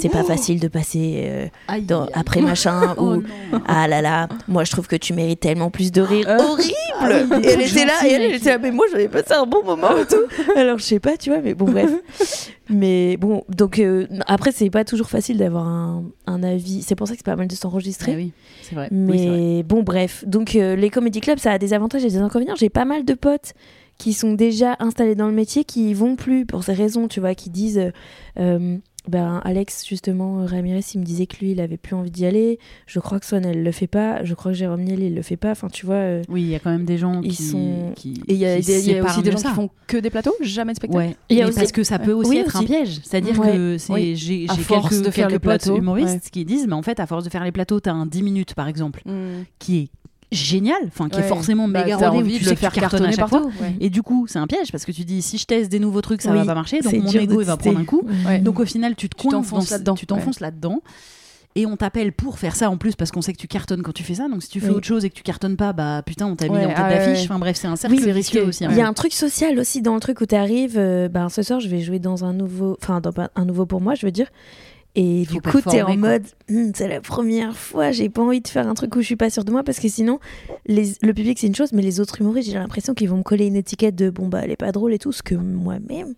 c'est pas facile de passer euh, Aïe, dans- aïe, aïe. après machin Oh ou ah là là, moi, je trouve que tu mérites tellement plus de rire. Euh. Horrible Ah Et elle était là, et elle, était là, mais moi, j'avais passé un bon moment et tout. Alors, je sais pas, tu vois, mais bon, bref. Mais bon, donc euh, après, c'est pas toujours facile d'avoir un, un avis. C'est pour ça que c'est pas mal de s'enregistrer. Ah oui, c'est vrai. Mais Oui, c'est vrai. bon, bref. Donc, euh, les comédie clubs, ça a des avantages et des inconvénients. J'ai pas mal de potes qui sont déjà installés dans le métier qui y vont plus pour ces raisons, tu vois, qui disent. euh, ben, Alex, justement, euh, Ramirez, il me disait que lui, il avait plus envie d'y aller. Je crois que Swan, elle le fait pas. Je crois que Jérôme Niel, il le fait pas. Enfin, tu vois. euh, Oui, il y a quand même des gens Ils qui. sont- qui- Et il y y a aussi des gens ça. qui font que des plateaux, jamais de spectacle. Ouais, Il y a mais aussi- parce que ça peut aussi Oui, être aussi. un piège. C'est-à-dire Ouais. que c'est- Oui. j'ai À j'ai force quelques, de faire quelques les plateaux, humoristes ouais. qui disent, mais en fait, à force de faire les plateaux, t'as un 10 minutes par exemple, Mm. qui est génial, enfin qui est forcément Bah, méga rodé, envie tu de sais le que faire tu cartonnes à cartonner chaque fois. partout. ouais. Et du coup, c'est un piège parce que tu dis si je teste des nouveaux trucs, ça Oui. va pas marcher, donc mon ego va prendre un coup. Ouais. Donc au final, tu te Tu t'enfonces dans- là-dedans, Tu t'enfonces là-dedans. Et on t'appelle pour faire ça en plus parce qu'on sait que tu cartonnes quand tu fais ça. Donc si tu fais Oui. autre chose et que tu cartonnes pas, bah putain, on t'a mis Ouais, en tête ah d'affiche. ouais. Enfin bref, c'est un cercle Oui, risqué. aussi. hein. Il y a un truc social aussi dans le truc où tu arrives. ben, ce soir, je vais jouer dans un nouveau. Enfin, dans un nouveau pour moi, je veux dire. Et Faut du coup, t'es en mode, Hum, c'est la première fois, j'ai pas envie de faire un truc où je suis pas sûre de moi parce que sinon, les, le public c'est une chose, mais les autres humoristes, j'ai l'impression qu'ils vont me coller une étiquette de bon bah elle est pas drôle et tout, ce que moi-même,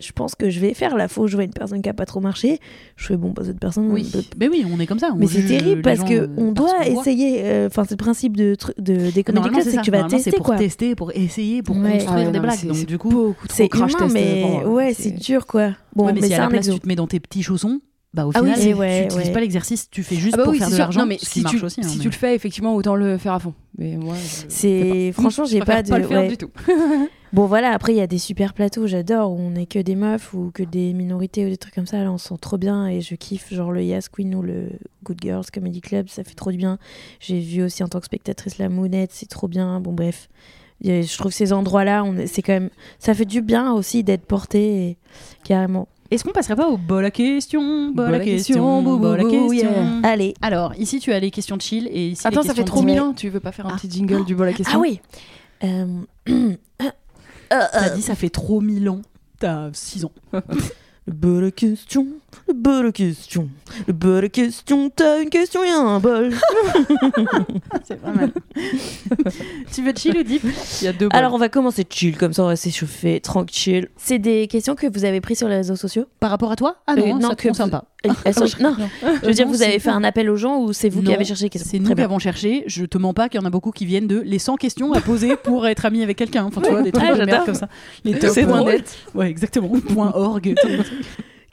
je pense que je vais faire. Là, faut jouer une personne qui a pas trop marché. Je fais bon bah cette personne. Oui, peut- mais oui, on est comme ça. on Mais c'est terrible parce que euh, on parce doit essayer. euh, Enfin, c'est le principe de, de des comédie Normalement, clubs, c'est que tu vas tester pour quoi. tester, pour essayer, pour Ouais. construire ouais, des non, blagues. Donc du coup, trop C'est crash humain, test mais ouais, c'est dur quoi. Bon, mais, si à c'est la place tu te mets dans tes petits chaussons, bah au Ah oui, final, c'est- tu ouais, n'utilises ouais. pas l'exercice, tu fais juste Ah bah pour oui, faire de l'argent, Non, mais si tu, aussi. hein, si mais- tu le fais, effectivement, autant le faire à fond. Mais moi, C'est franchement, Je j'ai pas de. pas le faire ouais. du tout. Bon voilà, après il y a des super plateaux, j'adore où on est que des meufs ou que des minorités ou des trucs comme ça. Là, on se sent trop bien et je kiffe genre le Yas Queen ou le Good Girls Comedy Club, ça fait trop du bien. J'ai vu aussi en tant que spectatrice la Mounette, c'est trop bien. Bon bref, je trouve ces endroits-là, c'est quand même, ça fait du bien aussi d'être porté et- carrément. Est-ce qu'on passerait pas au bol à question Bol Bol à question, question, bou, bol à question? yeah. Allez. Alors, ici, tu as les questions de chill et ici, Attends, les ça fait trop mille ans. Tu veux pas faire un Ah. petit jingle du bol à question? Ah oui. Euh, T'as dit ça fait trop mille ans. T'as 6 ans. Le bol à question, le bol à question, le bol question, t'as une question, y a un bol. C'est pas mal. tu veux chill ou deep? Il y a deux bols. Alors on va commencer chill, comme ça on va s'échauffer, tranquille. C'est des questions que vous avez prises sur les réseaux sociaux? Par rapport à toi? Ah non, Euh, non, ça te que concerne vous- pas. Elles sont- Non, je veux dire, non, vous avez fait un appel aux gens ou c'est vous qui Non, avez cherché les questions? C'est nous Très qui avons cherché. Je te mens pas qu'il y en a beaucoup qui viennent de les 100 questions à poser pour être ami avec quelqu'un. Enfin, tu vois, des trucs Ah, de merde comme ça. Les top C'est points drôle. net. Ouais, exactement. Point org.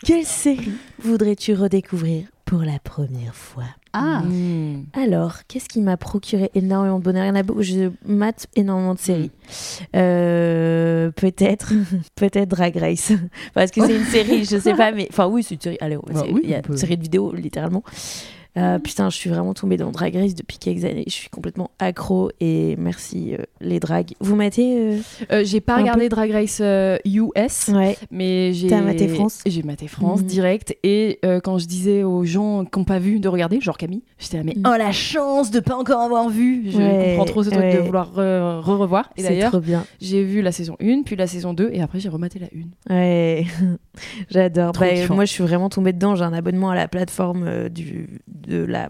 Quelle série voudrais-tu redécouvrir pour la première fois Ah, Mmh. Alors, qu'est-ce qui m'a procuré énormément de bonheur? Il y en a beaucoup, je mate énormément de séries. Euh, peut-être, peut-être Drag Race. Parce que c'est une série, je sais pas, mais. Enfin, oui, c'est une série. Allez, Bah oui, il y a on peut. une série de vidéos, littéralement. Euh, putain, je suis vraiment tombée dans Drag Race depuis quelques années. Je suis complètement accro et merci euh, les drags. Vous matez euh Euh, j'ai pas regardé Drag Race US, Ouais. mais j'ai. Maté France J'ai maté France Mhm. direct. Et quand je disais aux gens qui n'ont pas vu de regarder, genre Camille, j'étais là, mais Mhm. oh la chance de pas encore avoir vu Je Ouais, comprends trop ce truc de vouloir re- re-revoir. Et C'est d'ailleurs, j'ai vu la saison 1, puis la saison 2, et après j'ai rematé la 1. Ouais, j'adore. Bah, moi, je suis vraiment tombée dedans. J'ai un abonnement à la plateforme du, de la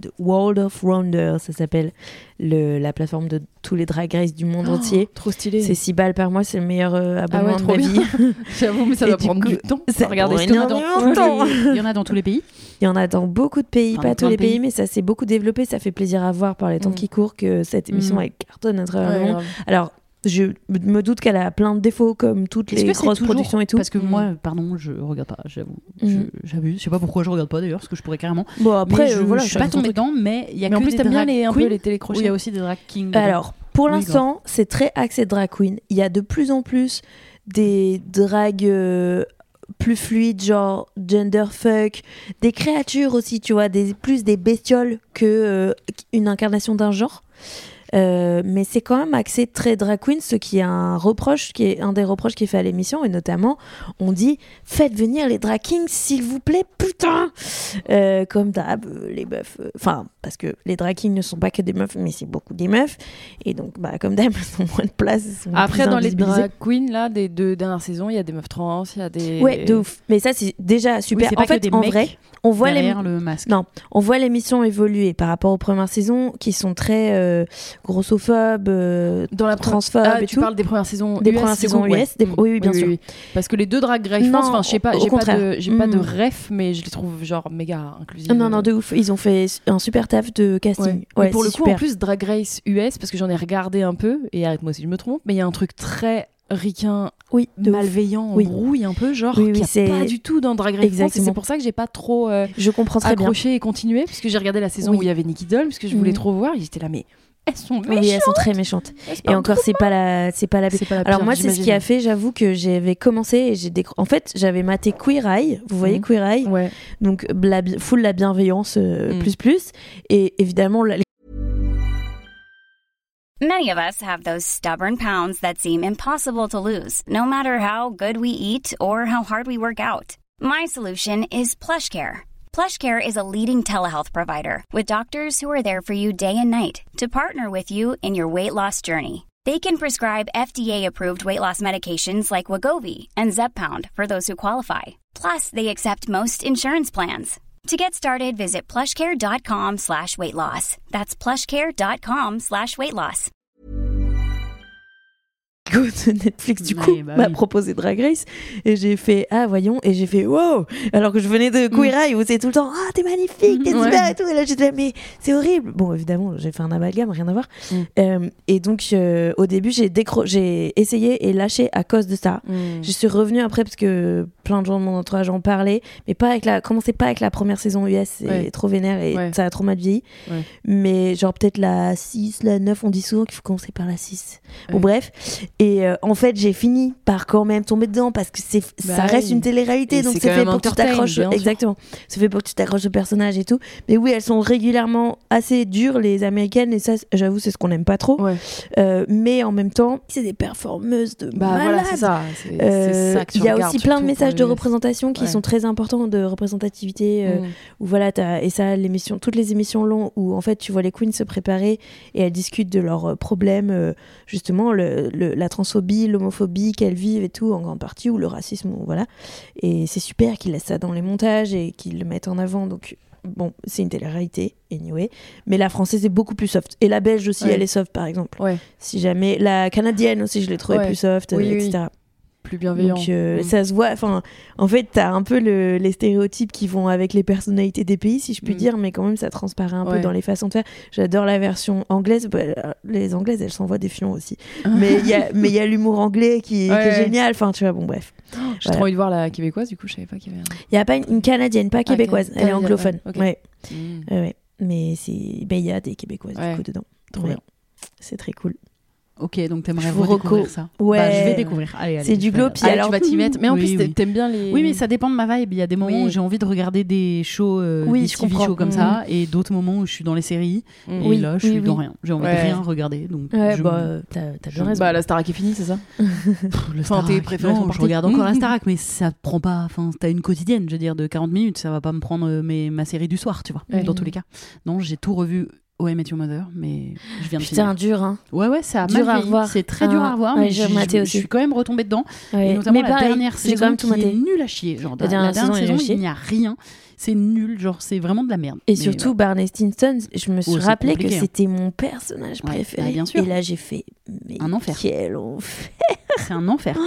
de World of Wonder, ça s'appelle le, la plateforme de tous les drag race du monde Oh, entier. Trop stylé. C'est 6 balles par mois, c'est le meilleur euh, Ah ouais, abonnement trop de ma vie. J'avoue, mais ça Et doit prendre coup, du temps. c'est Regardez pour ce qu'il y en a énormément dans- de temps. Il y en a dans tous les pays. Il y en a dans beaucoup de pays, Enfin, pas tous les pays, pays. mais ça s'est beaucoup développé. Ça fait plaisir à voir par les temps Mm. qui courent que cette émission Mm. elle cartonne à travers le monde. Alors, je me doute qu'elle a plein de défauts comme toutes les grosses productions et tout. Parce que Mm. moi, pardon, je regarde pas, j'avoue. Mm. Je- J'abuse. Je sais pas pourquoi je regarde pas d'ailleurs, parce que je pourrais carrément. Bon, après, mais je, euh, voilà, je suis pas tombée dedans, mais il y a Mais en que plus, des t'aimes bien drag les, un peu les télécrochets. il y a aussi des drag kings. Alors, pour Oui, l'instant, c'est très axé drag queen. Il y a de plus en plus des drags euh, plus fluides, genre gender fuck, des créatures aussi, tu vois, des, plus des bestioles que euh, une incarnation d'un genre. Euh, mais c'est quand même axé très drag queen, ce qui est un reproche, qui est un des reproches qui est fait à l'émission, et notamment, on dit faites venir les drag kings, s'il vous plaît, putain, Euh, comme d'hab, euh, les meufs, euh, enfin, parce que les drag kings ne sont pas que des meufs, mais c'est beaucoup des meufs, et donc, bah, comme d'hab, elles ont moins de place. sont Après, dans les drag queens, là, des deux dernières saisons, il y a des meufs trans, il y a des. Ouais, de ouf. Mais ça, c'est déjà super. en fait, en vrai, on voit les, derrière le masque. Non, on voit l'émission évoluer par rapport aux premières saisons qui sont très grossophobes, euh, Dans la transphobes Ah, et tu tout. parles des premières saisons Des US, premières saisons ouais. US, des- Mm. oui, oui, bien sûr. Parce que les deux drag race, Non, enfin, je sais pas, j'ai pas de, j'ai pas de Mm. ref, mais je les trouve genre méga inclusifs. Non, non, de ouf. Ils ont fait un super taf de casting. Ouais. Ouais, Mais pour le coup, super. en plus, Drag Race US, parce que j'en ai regardé un peu, et arrête-moi si je me trompe, mais il y a un truc très ricain, oui, de malveillant, Oui. brouille un peu, genre, Oui, oui, qui a c'est- pas du tout dans Drag Race France, c'est pour ça que j'ai pas trop euh, Je comprends très bien. accroché et continué, parce que j'ai regardé la saison où il y avait Nicky Doll, parce que je voulais Mhm. trop voir, et j'étais là, mais elles sont Oui, méchantes elles sont très méchantes. Et encore, c'est pas la, c'est pas la. Pas la Alors pire, moi, c'est ce qui a fait. J'avoue que j'avais commencé et j'ai décro- En fait, j'avais maté Queer Eye. Vous voyez Mhm. Queer Eye? Ouais. Donc la bi- full la bienveillance euh, Mm. plus plus. Et évidemment, la- Many of us have those stubborn pounds that seem impossible to lose, no matter how good we eat or how hard we work out. My solution is PlushCare. PlushCare is a leading telehealth provider with doctors who are there for you day and night to partner with you in your weight loss journey. They can prescribe FDA-approved weight loss medications like Wagovi and Zepbound for those who qualify. Plus, they accept most insurance plans. To get started, visit plushcare.com slash weight loss. That's plushcare.com slash weight loss. De Netflix du coup bah m'a oui. proposé Drag Race et j'ai fait ah voyons et j'ai fait wow alors que je venais de Queer Eye où c'est tout le temps ah t'es magnifique t'es Mm. Ouais. super et tout et là j'étais là, mais c'est horrible bon évidemment j'ai fait un amalgame rien à voir Mm. Euh, et donc euh, au début j'ai décro j'ai essayé et lâché à cause de ça Mm. je suis revenue après parce que plein de gens de mon entourage en parlaient, mais pas avec la, commencez pas avec la première saison US, c'est Ouais. trop vénère et ça a trop mal vieilli. Mais genre peut-être la 6, la 9, on dit souvent qu'il faut commencer par la 6. Bon bref. Et euh, en fait, j'ai fini par quand même tomber dedans parce que c'est, Bah ça reste oui. une télé-réalité, Et donc c'est fait pour que tu t'accroches. Exactement. C'est fait pour que tu t'accroches au personnage et tout. Mais oui, elles sont régulièrement assez dures, les américaines, et ça, j'avoue, c'est ce qu'on aime pas trop. Ouais. Euh, mais en même temps, c'est des performeuses de Bah voilà, c'est ça. Euh, Il y a aussi plein de messages de représentation qui Ouais. sont très importants de représentativité. euh, Mm. où voilà, et ça, l'émission, toutes les émissions longues où en fait tu vois les queens se préparer et elles discutent de leurs problèmes, justement le, le- la transphobie, l'homophobie qu'elles vivent et tout en grande partie ou le racisme, ou voilà. Et c'est super qu'ils laissent ça dans les montages et qu'ils le mettent en avant. Donc bon, c'est une télé-réalité, anyway. Mais la française est beaucoup plus soft. Et la belge aussi, Ouais. elle est soft par exemple. Ouais, Si jamais la canadienne aussi, je l'ai trouvée Ouais. plus soft, Oui, euh, oui. Plus bienveillant. Donc euh, Mm. ça se voit. Enfin, en fait, t'as un peu le- les stéréotypes qui vont avec les personnalités des pays, si je puis Mm. dire, mais quand même ça transparaît un peu dans les façons de faire. J'adore la version anglaise. Bah, euh, les anglaises, elles s'envoient des fions aussi. mais il y a, mais il y a l'humour anglais qui, est ouais. génial. Enfin, tu vois, bon bref. J'ai Voilà. trop envie de voir la québécoise, du coup, je savais pas qu'il y avait un. Il y a pas une, une canadienne, pas québécoise. Elle est anglophone. ouais, ok. Ouais, Mm. ouais, ouais. Mais c'est, ben, il y a des québécoises Ouais. du coup dedans. Trop bien. C'est très cool. Ok, donc t'aimerais redécouvrir ça. Ouais. Bah, je vais découvrir. Allez, allez, C'est du glow, puis Ah, alors- tu vas t'y mettre. Mais en Oui, plus, oui. t'aimes bien les. Oui, mais ça dépend de ma vibe. Il y a des moments Oui. où j'ai envie de regarder des shows, euh, Oui, des je TV comprends. shows comme ça, et d'autres moments où je suis dans les séries. Mm. Et Oui, là, je suis oui, dans oui. rien. J'ai envie Ouais. de rien regarder. Donc, Ouais, je... bah, t'as, t'as je- bien raison. Bah, la Starac est finie, c'est ça le Enfin, tes je regarde encore la. Starac, mais ça prend pas. Enfin, t'as une quotidienne, je veux dire, de 40 minutes. Ça va pas me prendre euh, ma série du soir, tu vois, dans tous les cas. Non, j'ai tout revu Oh, I Met Your Mother, mais je viens de Putain, finir. dur, hein. Ouais, ouais, ça a dur mal à revoir. C'est très dur Ah, à revoir, ouais, mais je, je- je suis quand même retombée dedans. Ouais. Et notamment Mais la pareil, dernière j'ai quand saison même tout qui est maté. nulle à chier. Genre, La dernière saison, elle est saison, chier. il n'y a rien. C'est nul, genre c'est vraiment de la merde. Et Mais surtout, Barney Stinson, je me suis Oh, rappelé que hein. c'était mon personnage Ouais, préféré. bah, bien sûr. Et là, j'ai fait. Mais Un enfer. Quel enfer. c'est un enfer.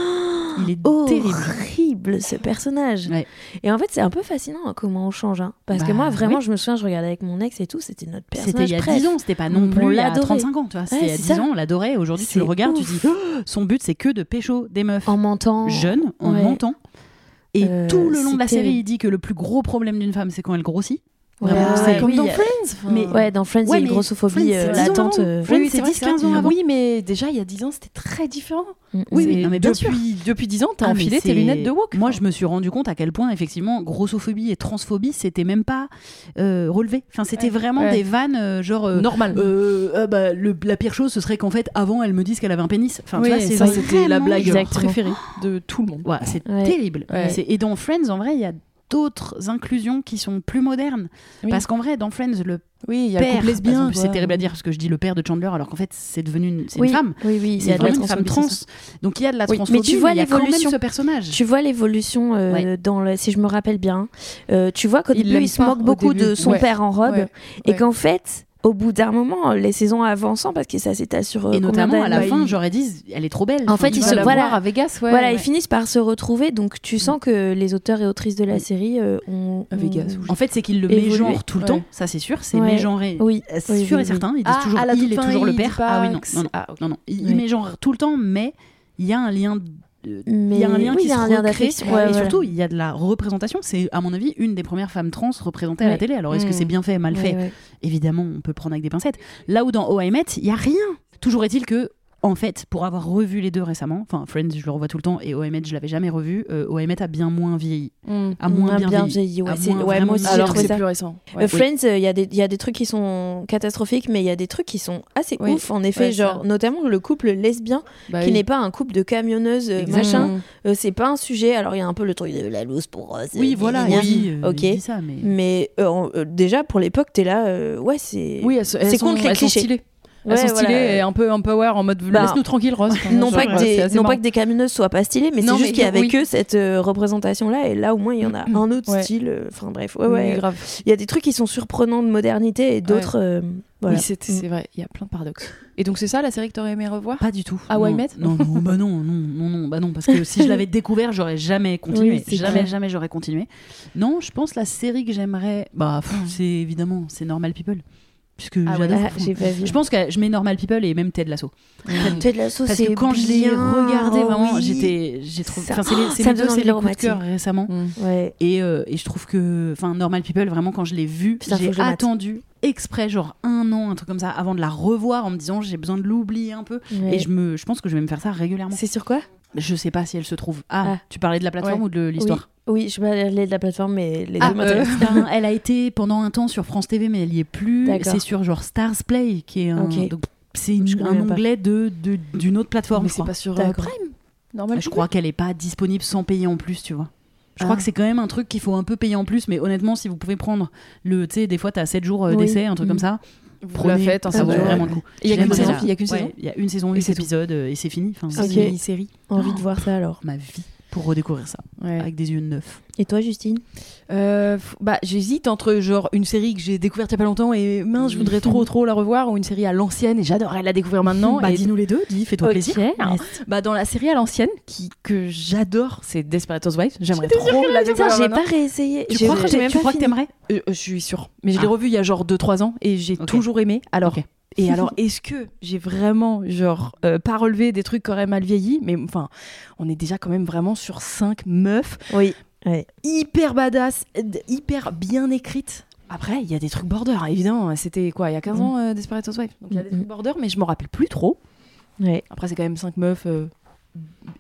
Il est Oh, terrible. Horrible ce personnage. Ouais. Et en fait, c'est un peu fascinant hein, comment on change. hein. Parce que Bah, moi, vraiment, oui. je me souviens, je regardais avec mon ex et tout, c'était notre personnage. C'était il y a préf. 10 ans, c'était pas non On plus il y a l'adorait. 35 ans, tu vois. C'était il y a c'est 10 ça. ans, on l'adorait. Aujourd'hui, tu le regardes, tu dis, son but, c'est que de pécho des meufs En mentant. jeunes, en mentant. Et Euh, tout le long de la série, il dit que le plus gros problème d'une femme, c'est quand elle grossit. Ouais, Vraiment, ouais, c'est comme oui, dans a- Friends. enfin. Mais- Ouais, dans Friends, il y a une grossophobie euh, c'est 10 ans latente. euh, Friends, Oui, c'est c'est vrai, 10-15 ans avant. Oui, mais déjà, il y a 10 ans, c'était très différent. mm, Oui, mm. mais non, mais bien sûr. depuis, depuis 10 ans, t'as Ah, enfilé tes lunettes de woke. Moi, je me suis rendu compte à quel point, effectivement, grossophobie et transphobie, c'était même pas euh, relevé. Enfin, c'était Ouais. vraiment Ouais. des vannes, euh, genre. euh, normal. euh, ah bah, le- la pire chose, ce serait qu'en fait, avant, elle me dise qu'elle avait un pénis. Enfin, oui, c'était la blague préférée de tout le monde. C'est terrible. Et dans Friends, en vrai, il y a d'autres inclusions qui sont plus modernes. Oui. Parce qu'en vrai, dans Friends, le Oui, il y a le père, lesbien. c'est quoi. terrible à dire parce que je dis le père de Chandler, alors qu'en fait, c'est devenu une, c'est Oui, une femme. Oui, oui, C'est une femme transphobie, trans. c'est. Donc il y a de la Oui, mais transphobie. tu vois l'évolution. ce personnage. Tu vois l'évolution euh, Ouais. dans le, si je me rappelle bien. Euh, tu vois qu'au début, il se moque au beaucoup début. de son Ouais. père en robe Ouais. et qu'en fait, au bout d'un moment, les saisons avançant, parce que ça s'étale sur euh, Et combien notamment à la fin, il- j'aurais dit, elle est trop belle. En fait, ils se- voilà. voir à Vegas, ouais. voilà, ouais. ils finissent par se retrouver, donc tu sens que les auteurs et autrices de la série euh, ont, À Vegas, ont-. En fait, c'est qu'il le Évoluer. mégenre tout le Ouais. temps, ça c'est sûr, c'est Ouais. mégenré. Oui, Euh, oui, sûr oui, et certain, ils disent Ah, toujours à la il toute est fin, toujours le il dit père. Ah oui, non, non, non, ah, ok. non, non. Il, Oui. il mégenre tout le temps, mais il y a un lien. Il y a un lien oui, qui se recrée. et voilà. surtout, il y a de la représentation. C'est, à mon avis, une des premières femmes trans représentées à la télé. Alors, est-ce que Mm. c'est bien fait, mal fait? Évidemment, on peut prendre avec des pincettes. Là où dans Oh I Met, il y a rien. Toujours est-il que, en fait, pour avoir revu les deux récemment, enfin Friends, je le revois tout le temps, et Oh I Met, je l'avais jamais revu. euh, Oh I Met a bien moins vieilli, Mm. a moins a bien, bien vieilli. vieilli, ouais, moins ouais, moi aussi, j'ai Alors c'est ça. plus récent. Euh. Friends, il y, a des- il y a des trucs qui sont catastrophiques, mais il y a des trucs qui sont assez Oui. ouf. En effet, Ouais, genre ça. notamment le couple lesbien, Bah qui oui. n'est pas un couple de camionneuses, euh, Exactement. machin. Euh, c'est pas un sujet. Alors il y a un peu le truc de la loose pour Rose. Oui, euh, voilà, euh, Ok. ça, mais. Mais euh, euh, déjà pour l'époque, t'es là, euh, ouais, c'est. Oui, C'est contre les clichés. Stylées. Ouais, Elles sont voilà. stylées et un peu un power en mode Bah, laisse-nous tranquille, Rose. Non, genre, pas, que des, non pas que des camionneuses soient pas stylées, mais Non, c'est juste mais qu'il y avait oui. que cette euh, représentation-là, et là au moins il y en a un autre Ouais. style. euh, Enfin bref, ouais, ouais. grave. Il y a des trucs qui sont surprenants de modernité et d'autres. euh, voilà. Oui, c'est c'est vrai, il y a plein de paradoxes. Et donc c'est ça la série que t'aurais aimé revoir? Pas du tout. Ah, I non. Met Non, non, bah non, non, non, non, bah non, parce que si je l'avais découvert, j'aurais jamais continué. Oui, jamais, clair. jamais j'aurais continué. Non, je pense la série que j'aimerais, bah, c'est évidemment, c'est Normal People, puisque Ah j'adore. Ah, j'ai pas vu. je pense que je mets Normal People et même Ted Lasso. Ted Lasso, Parce que quand je l'ai regardé, vraiment, oui. j'étais, j'ai trouvé. Ça- Enfin, c'est les, ça me donne le coup de cœur récemment. Mm. Ouais. Et, euh, et je trouve que, enfin, Normal People, vraiment, quand je l'ai vu, j'ai attendu exprès, genre un an, un truc comme ça, avant de la revoir en me disant j'ai besoin de l'oublier un peu. Ouais. Et je, me, je pense que je vais me faire ça régulièrement. C'est sur quoi? Je sais pas si elle se trouve. Ah, Ah. tu parlais de la plateforme Ouais. ou de l'histoire Oui, je aller de la plateforme, mais les Ah, deux ben, elle a été pendant un temps sur France TV, mais elle y est plus. C'est sur genre Stars Play, qui est un, donc, c'est un onglet de de- d'une autre plateforme. Mais je c'est pas sur euh. Prime Normal Je crois qu'elle est pas disponible sans payer en plus, tu vois. Je Ah. crois que c'est quand même un truc qu'il faut un peu payer en plus, mais honnêtement, si vous pouvez prendre le, tu sais, des fois t'as 7 jours euh, Oui. d'essai, un truc Mm. comme ça, Vous prenez, la faites, hein, ça ça vaut vraiment le coup. Il y a qu'une saison Il y a qu'une saison Il y a une saison, Et 8 c'est et c'est fini. Enfin, C'est une mini-série. Envie de voir ça alors. ma vie pour redécouvrir ça Ouais. avec des yeux neufs. Et toi, Justine? Euh, bah, j'hésite entre genre une série que j'ai découverte il y a pas longtemps et mince, je voudrais trop trop la revoir ou une série à l'ancienne et j'adorerais la découvrir maintenant. bah, et dis-nous les deux, dis, fais-toi plaisir. Bah, dans la série à l'ancienne qui que j'adore, c'est Desperate Housewives. J'aimerais trop la découvrir j'ai pas réessayé. Tu crois que tu crois que t'aimerais? Euh, je suis sûre. Mais je l'ai Ah. revu il y a genre 2-3 ans et j'ai toujours aimé. Alors, Ok. Et alors, est-ce que j'ai vraiment, genre, euh, pas relevé des trucs qui auraient mal vieilli? Mais enfin, on est déjà quand même vraiment sur 5 meufs Oui. Ouais. hyper badass, hyper bien écrites. Après, il y a des trucs border, évidemment. C'était quoi, il y a 15 Mm. ans, euh, Desperate Housewives? Donc il y a des Mm, trucs border, mais je m'en rappelle plus trop. Ouais. Après, c'est quand même 5 meufs euh,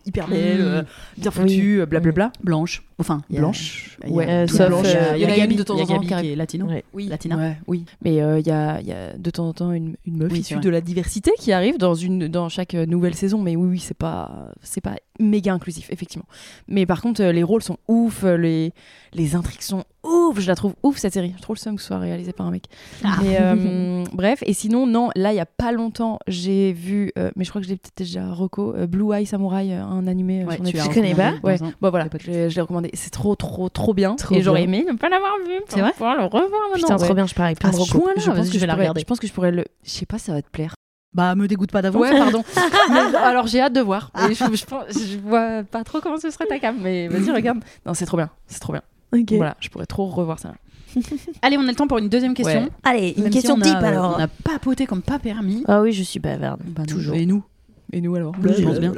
hyper belles, Mm. euh, bien foutues, euh, blablabla. Blanche. Enfin, y blanche. il y a- Ouais, Euh, sauf, blanche. euh, Il y y a il y a Gabi une de temps y en temps qui qui est latino. Ouais. Oui, Latina. Ouais, oui. Mais euh, il y, a, il y a de temps en temps une, une meuf Oui, issue de la diversité qui arrive dans, une, dans chaque euh, nouvelle saison. Mais oui, oui, c'est pas, c'est pas méga inclusif, effectivement. Mais par contre, euh, les rôles sont ouf, euh, les, les intrigues sont ouf. Je la trouve ouf, cette série. Je trouve le seum que ce soit réalisé par un mec. Ah. Mais, euh, bref, et sinon, non, là, il y a pas longtemps, j'ai vu, euh, mais je crois que je l'ai peut-être déjà reco, euh, Blue Eye Samurai, euh, un animé euh, Ouais, sur tu Netflix. connais pas. Ouais, bah voilà, je l'ai je l'ai recommandé. C'est trop, trop, trop bien. Trop et j'aurais aimé ne pas l'avoir vu. C'est vrai pouvoir le revoir maintenant. Putain, trop bien, je pars avec plein de point-là, Je pense que je vais la pourrais- regarder. Je pense que je pourrais le. Je sais pas, ça va te plaire. Bah, me dégoûte pas d'avance. Ouais, pardon. Mais, alors j'ai hâte de voir. Et je, je, pense- je vois pas trop comment ce serait ta cam, mais vas-y, regarde. Non, c'est trop bien. C'est trop bien. Ok. Voilà, je pourrais trop revoir ça. Allez, on a le temps pour une deuxième question. Ouais. Allez, une Même question si on a, type euh, alors. On a papoté comme pas permis. Ah oui, je suis bavarde. Bah, Toujours. Et nous Et nous alors Je pense bien.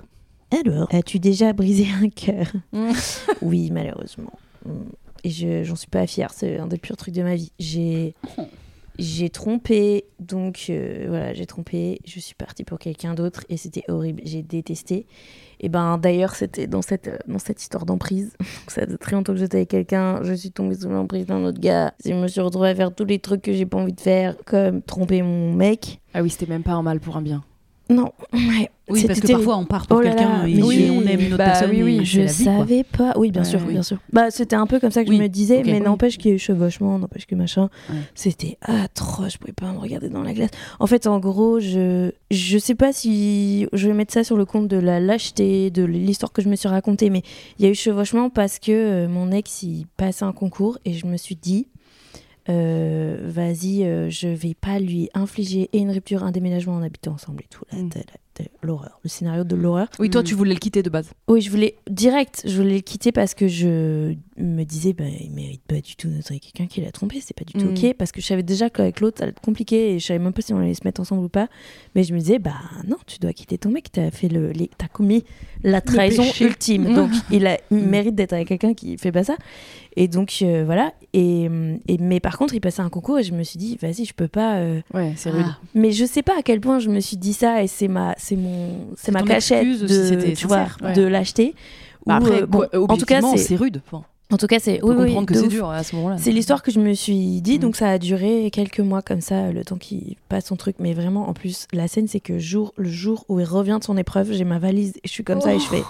Alors, as-tu déjà brisé un cœur Mm. Oui, malheureusement. Mm. Et je j'en suis pas fière, c'est un des pires trucs de ma vie. J'ai j'ai trompé, donc euh, voilà, j'ai trompé, je suis partie pour quelqu'un d'autre et c'était horrible, j'ai détesté. Et ben d'ailleurs, c'était dans cette, euh, dans cette histoire d'emprise. Ça faisait très longtemps que j'étais avec quelqu'un, je suis tombée sous l'emprise d'un autre gars. Je me suis retrouvée à faire tous les trucs que j'ai pas envie de faire, comme tromper mon mec. Ah oui, c'était même pas un mal pour un bien. Non, ouais. Oui, parce que parfois on part pour Oh quelqu'un et oui, on aime une autre bah personne. oui, oui, Je la vie, quoi. savais pas. Oui, bien Ouais, sûr, bien sûr. Bah, c'était un peu comme ça que Oui, je me disais, mais Oui. n'empêche qu'il y a eu chevauchement, n'empêche que machin. C'était atroce, je pouvais pas me regarder dans la glace. En fait, en gros, je je sais pas si je vais mettre ça sur le compte de la lâcheté, de l'histoire que je me suis racontée, mais il y a eu chevauchement parce que euh, mon ex il passait un concours et je me suis dit. Euh, vas-y, euh, je vais pas lui infliger et une rupture, un déménagement en habitant ensemble et tout. là, Mm. L'horreur, le scénario de l'horreur. Oui, toi, Mm. tu voulais le quitter de base. Oui, je voulais direct, je voulais le quitter parce que je me disais, bah, il mérite pas du tout d'être avec quelqu'un qui l'a trompé, c'est pas du tout Mm. ok. Parce que je savais déjà qu'avec l'autre, ça allait être compliqué et je savais même pas si on allait se mettre ensemble ou pas. Mais je me disais, bah non, tu dois quitter ton mec, t'as fait le, les- t'as commis la trahison ultime. Donc il a il mérite d'être avec quelqu'un qui fait pas ça. Et donc euh, voilà. Et, et mais par contre, il passait un concours et je me suis dit, vas-y, je peux pas. euh, Ouais, c'est rude. Ah, mais je sais pas à quel point je me suis dit ça et c'est ma c'est mon c'est ma cachette si de tu vois ouais. de l'acheter Bah après, euh, bon, en tout cas c'est rude. En tout cas c'est oui, oui, que c'est dur à ce moment-là. c'est l'histoire que je me suis dit Mm. donc ça a duré quelques mois comme ça le temps qu'il passe son truc mais vraiment en plus la scène c'est que jour le jour où il revient de son épreuve j'ai ma valise et je suis comme ça et je fais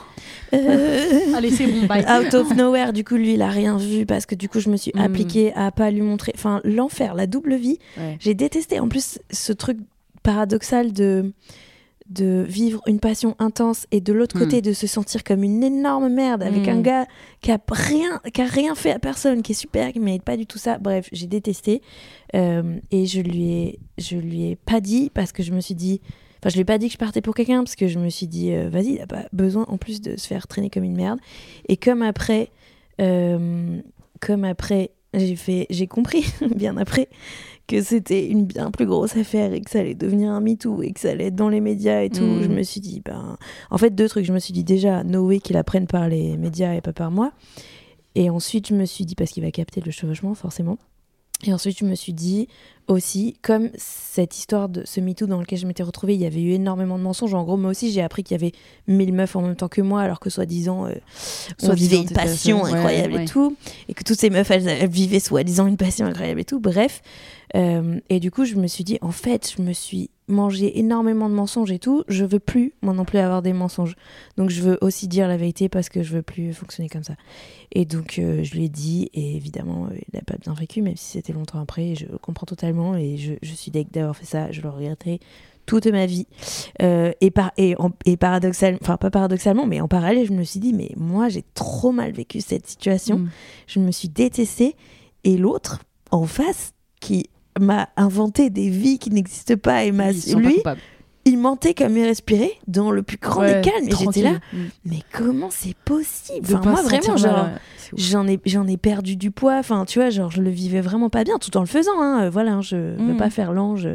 euh, Allez, c'est bon, bye. out of nowhere du coup lui il a rien vu parce que du coup je me suis Mm. appliquée à pas lui montrer enfin l'enfer la double vie Ouais. j'ai détesté en plus ce truc paradoxal de de vivre une passion intense et de l'autre Hmm. côté de se sentir comme une énorme merde avec Hmm. un gars qui a rien qui a rien fait à personne qui est super qui mérite pas du tout ça bref j'ai détesté Euh, et je lui ai je lui ai pas dit parce que je me suis dit enfin je lui ai pas dit que je partais pour quelqu'un parce que je me suis dit euh, vas-y il a pas besoin en plus de se faire traîner comme une merde et comme après euh, comme après j'ai fait j'ai compris bien après que c'était une bien plus grosse affaire et que ça allait devenir un MeToo et que ça allait être dans les médias et tout, Mm. je me suis dit, ben, en fait, deux trucs. Je me suis dit déjà, no way qu'il apprenne par les médias et pas par moi. Et ensuite, je me suis dit, parce qu'il va capter le chevauchement, forcément. Et ensuite, je me suis dit aussi, comme cette histoire de ce MeToo dans lequel je m'étais retrouvée, il y avait eu énormément de mensonges. En gros, moi aussi, j'ai appris qu'il y avait mille meufs en même temps que moi, alors que soi-disant, euh, on vivait une passion. Ouais, incroyable ouais. et tout. Et que toutes ces meufs, elles, elles vivaient soi-disant une passion incroyable et tout. Bref. Euh, et du coup, je me suis dit, en fait, je me suis mangé énormément de mensonges et tout. Je veux plus, moi non plus, avoir des mensonges. Donc, je veux aussi dire la vérité parce que je veux plus fonctionner comme ça. Et donc, euh, je lui ai dit, et évidemment, euh, il n'a pas bien vécu, même si c'était longtemps après. Je comprends totalement et je, je suis deg d'avoir fait ça. Je le regretterai toute ma vie. Euh, et, par, et, en- et paradoxalement, enfin, pas paradoxalement, mais en parallèle, je me suis dit, mais moi, j'ai trop mal vécu cette situation Mm. je me suis détestée et l'autre en face qui m'a inventé des vies qui n'existent pas et m'a lui il mentait comme il respirait dans le plus grand Ouais, des calmes. Et j'étais là. Mm. mais comment c'est possible? Enfin moi vraiment genre j'en ai j'en ai perdu du poids. Enfin tu vois genre je le vivais vraiment pas bien tout en le faisant hein. Euh, voilà hein, je veux Mm. pas faire l'ange.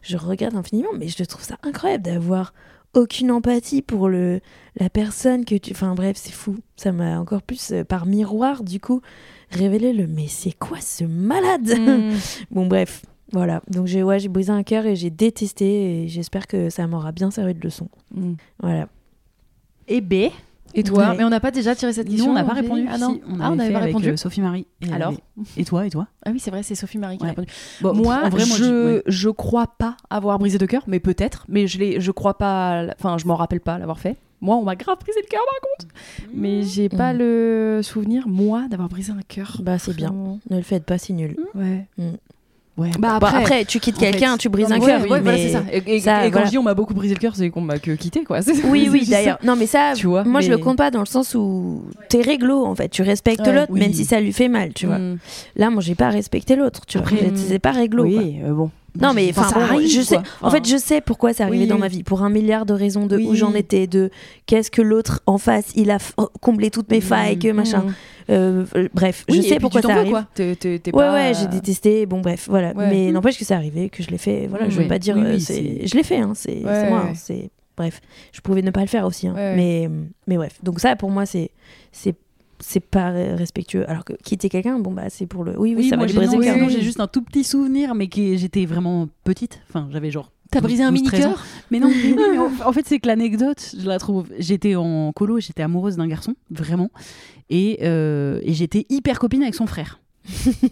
Je regrette infiniment mais je trouve ça incroyable d'avoir aucune empathie pour le la personne que tu enfin bref c'est fou. Ça m'a encore plus euh, par miroir du coup révélé le mais c'est quoi ce malade? Mm. bon bref voilà donc j'ai ouais j'ai brisé un cœur et j'ai détesté et j'espère que ça m'aura bien servi de leçon Mm. voilà Et B, Et toi? Ouais. Mais on n'a pas déjà tiré cette Nous, question on n'a pas répondu. Ah non, Si, on Ah, on avait n'avait fait pas avec répondu. euh, Sophie Marie. Et Alors? Avait- Et toi, et toi? Ah oui, c'est vrai, c'est Sophie Marie qui a répondu. Bon, moi, vrai, moi, je, ouais. je crois pas avoir brisé de cœur, mais peut-être. Mais je l'ai, je crois pas. Enfin, je m'en rappelle pas l'avoir fait. Moi, on m'a grave brisé le cœur par contre. Mais j'ai pas Mm. le souvenir moi d'avoir brisé un cœur. Bah, c'est bien. Ne le faites pas, c'est nul. Ouais. Ouais. Bah Bon, après. après, tu quittes quelqu'un, tu brises Non, un cœur. ouais, ouais, mais... voilà, c'est ça. Et, et- ça, et quand voilà. je dis on m'a beaucoup brisé le cœur, c'est qu'on m'a que quitté quoi. C'est- Oui, oui, d'ailleurs. Non, mais ça, Tu vois, moi, je mais- le compte pas dans le sens où t'es réglo, en fait. Tu respectes Ouais. l'autre, Oui. même si ça lui fait mal, tu vois. Mm. Là, moi, j'ai pas respecté l'autre, tu vois. C'est- pas réglo. Oui, euh, bon. Non, mais Enfin, bon, arrive, je sais. En fait, je sais pourquoi c'est arrivé oui, dans oui. ma vie, pour un milliard de raisons de où j'en étais, de qu'est-ce que l'autre en face, il a f- comblé toutes mes failles, que machin. Mm. Euh, euh, bref, je sais pourquoi ça arrive. quoi. T'es- t'es- t'es Ouais, pas- ouais, j'ai détesté. Bon, bref, voilà. Ouais. Mais n'empêche que c'est arrivé, que je l'ai fait. Voilà, je veux pas dire. Euh, Je l'ai fait, hein, c'est Ouais, moi. ouais. hein, c'est Bref, je pouvais ne pas le faire aussi. hein. Ouais, ouais. Mais, mais bref. Donc, ça, pour moi, c'est c'est pas respectueux. Alors que quitter quelqu'un, bon, bah, c'est pour le. Oui, oui, ça moi, va lui briser non, le cœur. oui. j'ai juste un tout petit souvenir, mais qui j'étais vraiment petite. Enfin, j'avais genre. T'as brisé un 12, 13 ans. mini-cœur Mais non, mais en, en fait, c'est que l'anecdote, je la trouve. J'étais en colo, et j'étais amoureuse d'un garçon, vraiment. Et, euh, et j'étais hyper copine avec son frère.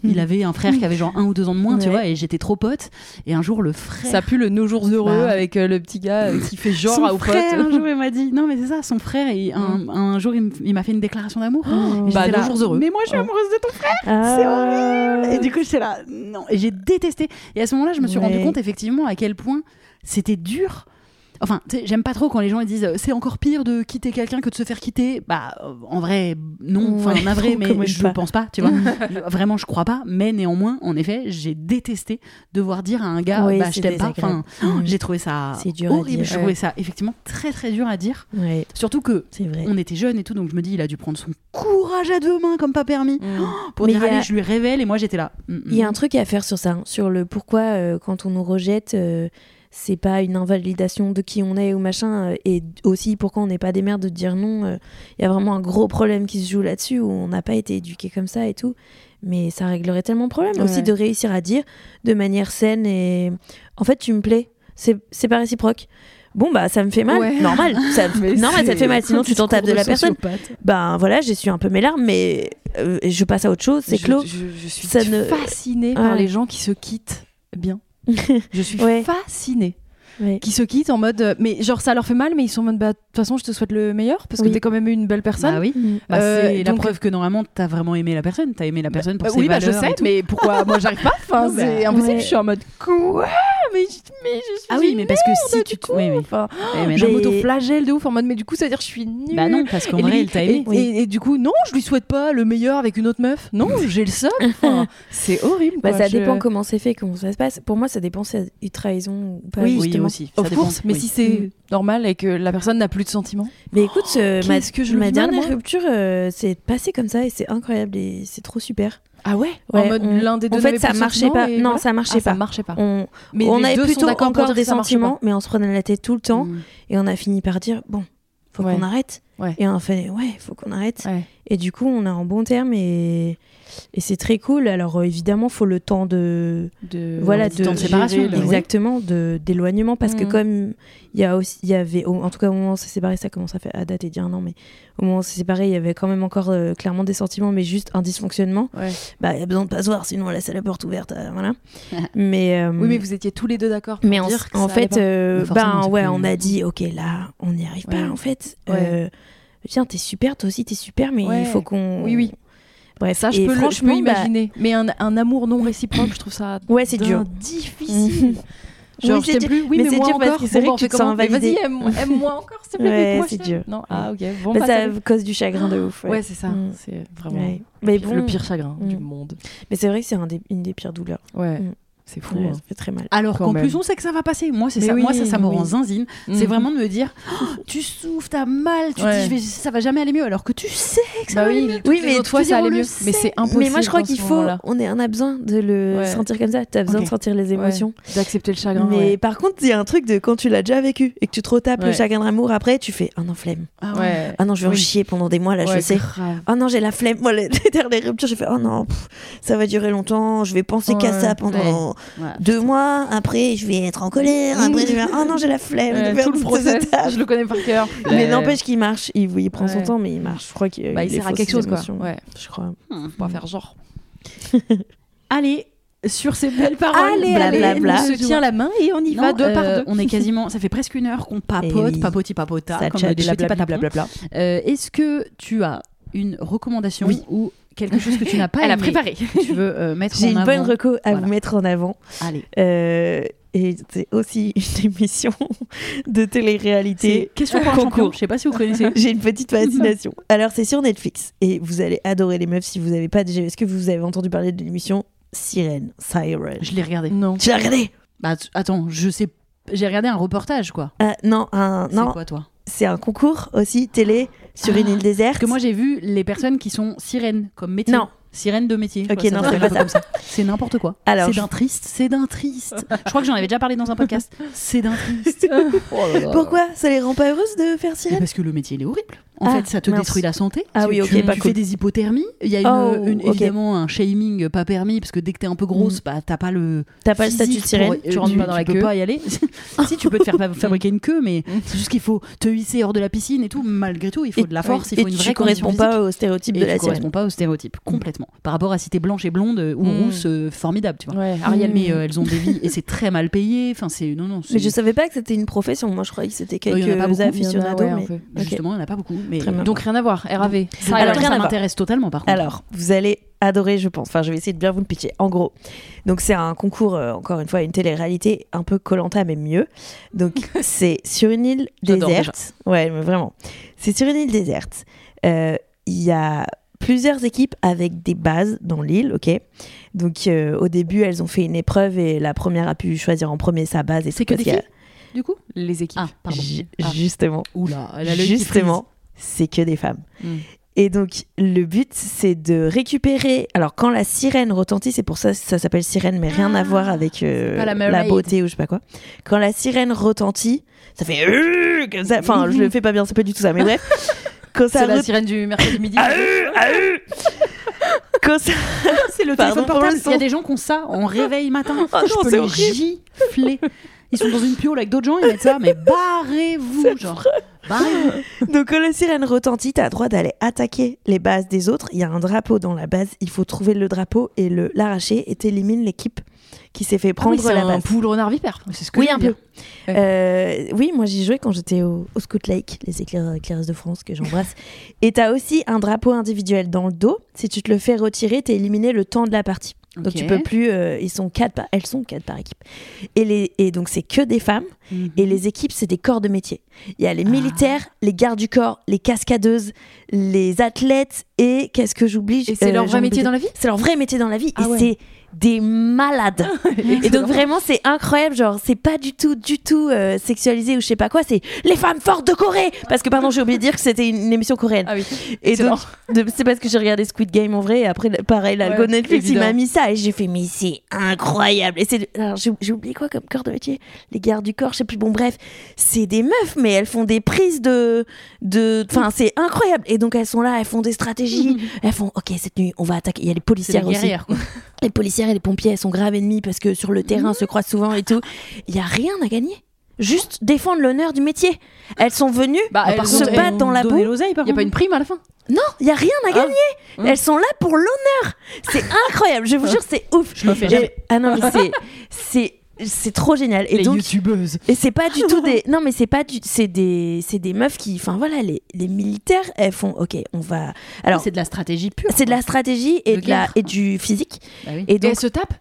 Il avait un frère qui avait genre un ou deux ans de moins, tu vois, et j'étais trop pote. Et un jour, le frère. Ça pue le Nos jours heureux Bah. avec euh, le petit gars euh, qui fait genre son à frère, un jour, il m'a dit. Non, mais c'est ça, son frère, il- un, Mm. un jour, il m'a fait une déclaration d'amour. Oh. Bah, nos jours heureux. Mais moi, je suis amoureuse de ton frère. Ah. C'est horrible. Et du coup, j'étais là, non. Et j'ai détesté. Et à ce moment-là, je me suis rendu Ouais. compte effectivement à quel point c'était dur. Enfin, j'aime pas trop quand les gens ils disent euh, c'est encore pire de quitter quelqu'un que de se faire quitter. Bah, euh, en vrai, non. Enfin, navré, on mais je pas. pense pas, tu vois. Je- Vraiment, je crois pas. Mais néanmoins, en effet, j'ai détesté devoir dire à un gars, Oui, bah, je t'aime pas. Enfin, Mm. j'ai trouvé ça dur horrible. Ouais. trouvais ça effectivement très très dur à dire. Ouais, Surtout que c'est vrai. on était jeunes et tout, donc je me dis, il a dû prendre son courage à deux mains comme pas permis Mm. pour Mais dire a- allez, je lui révèle. Et moi, j'étais là. Mm, mm. Il y a un truc à faire sur ça, hein, sur le pourquoi euh, quand on nous rejette, euh, c'est pas une invalidation de qui on est ou machin, euh, et aussi pourquoi on n'est pas des mères de dire non. euh, Il y a vraiment un gros problème qui se joue là-dessus où on n'a pas été éduqué comme ça et tout. Mais ça réglerait tellement de problèmes Ouais. aussi de réussir à dire de manière saine et en fait tu me plais, c'est c'est pas réciproque. Bon bah ça me fait mal, Ouais. normal, ça, normal ça te fait mal, sinon tu t'en tapes de la personne. Ben voilà, j'ai su un peu mes larmes, mais euh, je passe à autre chose, c'est clos. Je, je suis Ça ne- fascinée par les gens qui se quittent bien. Je suis Ouais. fascinée. Qui se quittent en mode. Mais genre, ça leur fait mal, mais ils sont en mode. Bah, de toute façon, je te souhaite le meilleur parce que Oui. t'es quand même une belle personne. Bah oui. Mm. Bah, Euh, c'est la donc- preuve que normalement t'as vraiment aimé la personne, t'as aimé la personne pour Bah ses oui, bah, je valeurs sais, mais pourquoi moi j'arrive pas Enfin, bah, c'est impossible. ouais. Je suis en mode quoi? Mais, je- mais je suis. Ah oui, mais parce que si tu du te- coup. oui, oui. Enfin, Eh, je m'auto-flagelle de ouf en mode, mais du coup, ça veut dire que je suis nulle. Bah non, parce qu'en Et vrai, il t'a aimé. Et, et- et du coup, non, je lui souhaite pas le meilleur avec une autre meuf. Non, j'ai le. Enfin, c'est horrible. Bah, quoi. ça Je- dépend comment c'est fait, comment ça se passe. Pour moi, ça dépend si c'est une trahison ou pas. Oui, oui, justement. Aussi. Ça Of dépend. course, mais Oui. si c'est normal et que la personne n'a plus de sentiments. Mais écoute, euh, ma, que je ma dernière rupture, euh, c'est passé comme ça et c'est incroyable et c'est trop super. Ah ouais, Ouais, En mode l'un des deux En fait, ça marchait sentiments pas. Non, voilà. ça Ah, marchait ça pas. marchait pas. On, Mais on avait plutôt encore des sentiments, mais on se prenait la tête tout le temps Mm. et on a fini par dire bon, faut qu'on arrête. Ouais. Et on a fait ouais, faut qu'on arrête. Ouais. Et du coup, on est en bon terme et, et c'est très cool. Alors euh, évidemment, faut le temps de De... voilà temps de séparation, gérer le- oui. exactement de d'éloignement parce que Mhm. comme il y a aussi il y avait au- en tout cas au moment où on s'est séparé ça commence à faire à dater d'il y a un an mais au moment où on s'est séparé il y avait quand même encore euh, clairement des sentiments mais juste un dysfonctionnement Ouais. bah il y a besoin de pas se voir sinon on laisse la porte ouverte euh, voilà mais euh, Oui, mais vous étiez tous les deux d'accord. pour mais en, dire que en ça fait euh, ben c'est ouais plus- on a dit ok là on n'y arrive Ouais. pas en fait Ouais. Tiens t'es super toi aussi t'es super mais Ouais. il faut qu'on Oui, oui. bref Ça, je peux, le- je peux franchement, bah, imaginer. Mais un, un amour non réciproque, je trouve ça Ouais, c'est dur. difficile. Genre, Oui, je t'aime plus. Oui, Mais mais, c'est dur parce que c'est Bon, vrai que tu te Vas-y, aime- aime-moi encore, s'il te plaît. Moi, c'est dur. Non, ah ok. Bon, bah, bah, ça cause du chagrin de ouf. Ouais, c'est ça. Mm. C'est vraiment Ouais. mais le- bon le pire chagrin Mm. du monde. mais c'est vrai que c'est un une des pires douleurs Ouais, Mm. C'est fou. Ouais, hein. ça fait très mal Alors qu'en plus, on sait que ça va passer. Moi, c'est ça. Moi, ça, ça me oui. rend zinzine. C'est Mm. vraiment de me dire, Oh, tu souffres, t'as mal, tu te Ouais. dis, ça va jamais aller mieux, alors que tu sais que ça Bah va aller oui, mieux. toutes Oui, mais autres veux ça allait mieux. Mais c'est impossible. mais moi je crois qu'il faut on, est, on a besoin de le Ouais. sentir comme ça t'as besoin de sentir les émotions Ouais, D'accepter le chagrin. mais ouais. par contre il y a un truc de quand tu l'as déjà vécu et que tu te retapes le chagrin d'amour après tu fais ah non flemme Ah ah non je vais en chier pendant des mois là je sais oh non j'ai la flemme moi les, dernières ruptures j'ai fait oh non ça va durer longtemps je vais penser qu'à ça pendant Ouais. deux mois, après je vais être en colère, après je vais oh non j'ai la flemme de Euh, faire tout le process, je le connais par cœur. Mais n'empêche qu'il marche, il, il prend son temps, mais il marche. Je crois qu'il Bah, il sert à quelque chose, quoi. Ouais. Je crois. Hmm. On va faire genre. Allez, sur ces belles paroles, Allez, Blablabla. allez, bla. on se tient la main et on y Non, va deux par euh, deux. On est quasiment, ça fait presque une heure qu'on papote, Eh oui. papoti papota, comme des. Euh, Est-ce que tu as une recommandation Oui. ou quelque chose que tu n'as pas Elle a aimé, préparé. que tu veux euh, mettre J'ai en une avant bonne reco à Voilà. vous mettre en avant. Allez. Euh, et c'est aussi une émission de C'est télé-réalité. question pour un Concours. champion. Je sais pas si vous connaissez. J'ai une petite fascination. Alors, c'est sur Netflix et vous allez adorer les meufs si vous n'avez pas déjà. Est-ce que vous avez entendu parler de l'émission Sirène Siren? Je l'ai regardé. Non. Tu l'as regardé? Bah attends, je sais. J'ai regardé un reportage quoi. Ah, Non, un, C'est non, quoi toi? C'est un concours aussi télé sur une Ah, île déserte. Parce que moi j'ai vu les personnes qui sont sirènes comme métier. Non. Sirène de métier. Ok, Quoi, non, c'est pas ça. comme ça. C'est n'importe quoi. Alors, c'est d'un triste, c'est d'un triste. Je crois que j'en avais déjà parlé dans un podcast. C'est d'un triste. Pourquoi ça les rend pas heureuses de faire Mais sirène? Parce que le métier il est horrible. En Ah, fait, ça te mince. détruit la santé. Ah Tu- oui, ok, tu, pas tu cool. fais des hypothermies. Il y a une, Oh, une- évidemment un shaming pas permis parce que dès que t'es un peu grosse, Mm. bah t'as pas le. T'as pas le statut de sirène pour- tu rentres pas dans la peux queue. pas y aller. si tu peux te faire fa- fabriquer une queue, mais c'est juste qu'il faut te hisser hors de la piscine et tout. Malgré tout, il faut Et- de la force, oui. il faut et une tu vraie physique. pas au stéréotype Et de tu la sirène. corresponds pas au stéréotype complètement. Par rapport à si t'es blanche et blonde euh, ou Mm. rousse, euh, formidable, tu vois. Ariel, Mais euh, elles ont des vies et c'est très mal payé. Enfin, c'est non non. Mais je savais pas que c'était une profession. Moi, je croyais que c'était quelques aficionados. Justement, il n'y en a pas beaucoup. Mais Très bien. Donc rien à voir, RAV. alors, Alors, rien à ça voir. m'intéresse totalement par contre. Alors, vous allez adorer, je pense. Enfin, je vais essayer de bien vous le pitcher. En gros, donc c'est un concours, euh, encore une fois, une télé-réalité un peu Colanta, mais mieux. Donc, c'est sur une île J'adore déserte. Ouais, mais vraiment. C'est sur une île déserte. Euh, Il y a plusieurs équipes avec des bases dans l'île, ok Donc, euh, au début, elles ont fait une épreuve et la première a pu choisir en premier sa base. et C'est tout, que parce des qu'il y a- du coup? Les équipes. Ah, pardon. Ju- Ah. Justement. Oula, elle a l'œil qui Justement, c'est que des femmes. Mm. Et donc, le but, c'est de récupérise. Alors, quand la sirène retentit, c'est pour ça que ça s'appelle sirène, mais rien à Ah, voir avec euh, la beauté ou je sais pas quoi. Quand la sirène retentit, ça fait euh, comme ça. Enfin, je le fais pas bien, c'est pas du tout ça, mais bref. Quand ça C'est la sirène du mercredi midi. Ah, euh, ah, ça- C'est le téléphone portable. Il y a des gens qui ont ça en réveil matin. Ah je non, peux les horrible. gifler. Ils sont dans une piole avec d'autres gens, ils mettent ça, mais barrez-vous, genre. Donc quand la sirène retentit, t'as le droit d'aller attaquer les bases des autres. Il y a un drapeau dans la base, il faut trouver le drapeau et le l'arracher et t'élimines l'équipe qui s'est fait Ah prendre oui, la un base. poule renard vipère. C'est ce que Oui, un peu. Euh, oui, moi j'y jouais quand j'étais au, au Scout Lake, les éclair- éclaireuses de France que j'embrasse. et t'as aussi un drapeau individuel dans le dos. Si tu te le fais retirer, t'es éliminé le temps de la partie. Donc tu peux plus. euh, ils sont quatre, par- elles sont quatre par équipe. Et les et donc c'est que des femmes. Mhm. Et les équipes, c'est des corps de métier. Il y a les Ah. militaires, les gardes du corps, les cascadeuses, les athlètes et qu'est-ce que j'oublie? Et c'est Euh, leur vrai métier dans la vie? C'est leur vrai métier dans la vie. Ah et ouais. c'est des malades. et donc vraiment, c'est incroyable. Genre, c'est pas du tout, du tout euh, sexualisé ou je sais pas quoi. C'est les femmes fortes de Corée. Parce que pardon, j'ai oublié de dire que c'était une, une émission coréenne. Ah oui. Et donc, c'est parce que j'ai regardé Squid Game en vrai. Et après, pareil, l'algo Ouais, Netflix, il m'a mis ça. Et j'ai fait, mais c'est incroyable. Et c'est, alors, j'ai oublié quoi comme corps de métier? Les gardes du corps, je sais plus. Bon, bref, c'est des meufs, mais elles font des prises de. de Enfin, c'est incroyable. Et donc, elles sont là, elles font des stratégies. elles font, ok, cette nuit, on va attaquer. Il y a les policières aussi. guerrières, quoi. Les policières et les pompiers, elles sont graves ennemis parce que sur le terrain, se croisent souvent et tout. Il y a rien à gagner. Juste défendre l'honneur du métier. Elles sont venues Bah, elles se ont- battent dans la boue. Il y a pas une prime à la fin? Non, il y a rien à gagner. Hum. Elles sont là pour l'honneur. C'est incroyable. Je vous jure, c'est ouf. Je le fais jamais. Ah non, mais c'est c'est trop génial. Et Les donc youtubeuses. et c'est pas du tout des non mais c'est pas du c'est des c'est des meufs qui enfin voilà les, les militaires elles font OK, on va alors c'est de la stratégie pure. c'est de la stratégie et De de la et du physique Bah oui. et Et donc elle se tape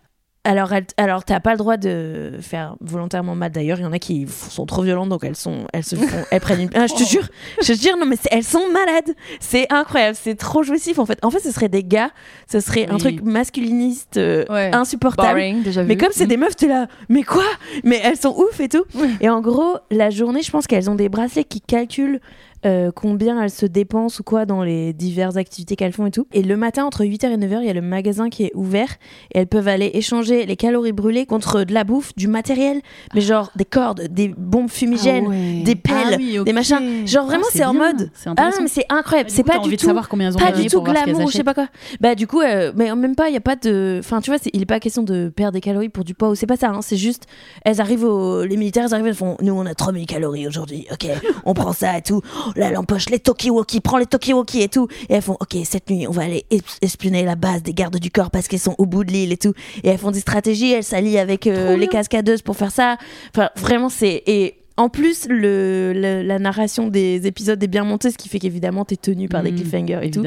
alors, alors t'as pas le droit de faire volontairement mal. D'ailleurs, il y en a qui sont trop violentes, donc elles sont, elles se font, elles prennent une. Ah, je te jure, je te jure, non mais elles sont malades. C'est incroyable, c'est trop jouissif en fait. En fait, ce serait des gars, ce serait un truc masculiniste euh, Ouais. insupportable. Boring, déjà vu. Mais comme c'est des meufs, t'es là, mais quoi? Mais elles sont ouf et tout. Et en gros, la journée, je pense qu'elles ont des bracelets qui calculent euh, combien elles se dépensent ou quoi dans les diverses activités qu'elles font et tout. Et le matin, entre 8h et 9h, il y a le magasin qui est ouvert et elles peuvent aller échanger les calories brûlées contre de la bouffe, du matériel, mais genre des cordes, des bombes fumigènes, Ah ouais. des pelles, Ah oui, des machins. Genre vraiment, Ah, c'est en mode. Ah intéressant. mais c'est incroyable, Du c'est pas envie du de tout savoir combien pas du tout glamour, je sais pas quoi. Bah du coup, euh, mais même pas, il y a pas de, enfin tu vois, il est pas question de perdre des calories pour du poids ou c'est pas ça. hein, c'est juste, elles arrivent au, les militaires, elles arrivent, elles font, nous on a 3000 calories aujourd'hui, ok, on prend ça et tout. Là, elle empoche les Tokiwoki, prend les Tokiwoki et tout. Et elles font, ok, cette nuit, on va aller es- espionner la base des gardes du corps parce qu'elles sont au bout de l'île et tout. Et elles font des stratégies, elles s'allient avec euh, les cascadeuses pour faire ça. Enfin, vraiment, c'est et en plus, le, le- la narration des épisodes est bien montée, ce qui fait qu'évidemment, t'es tenu par des Mhm, cliffhangers et tout.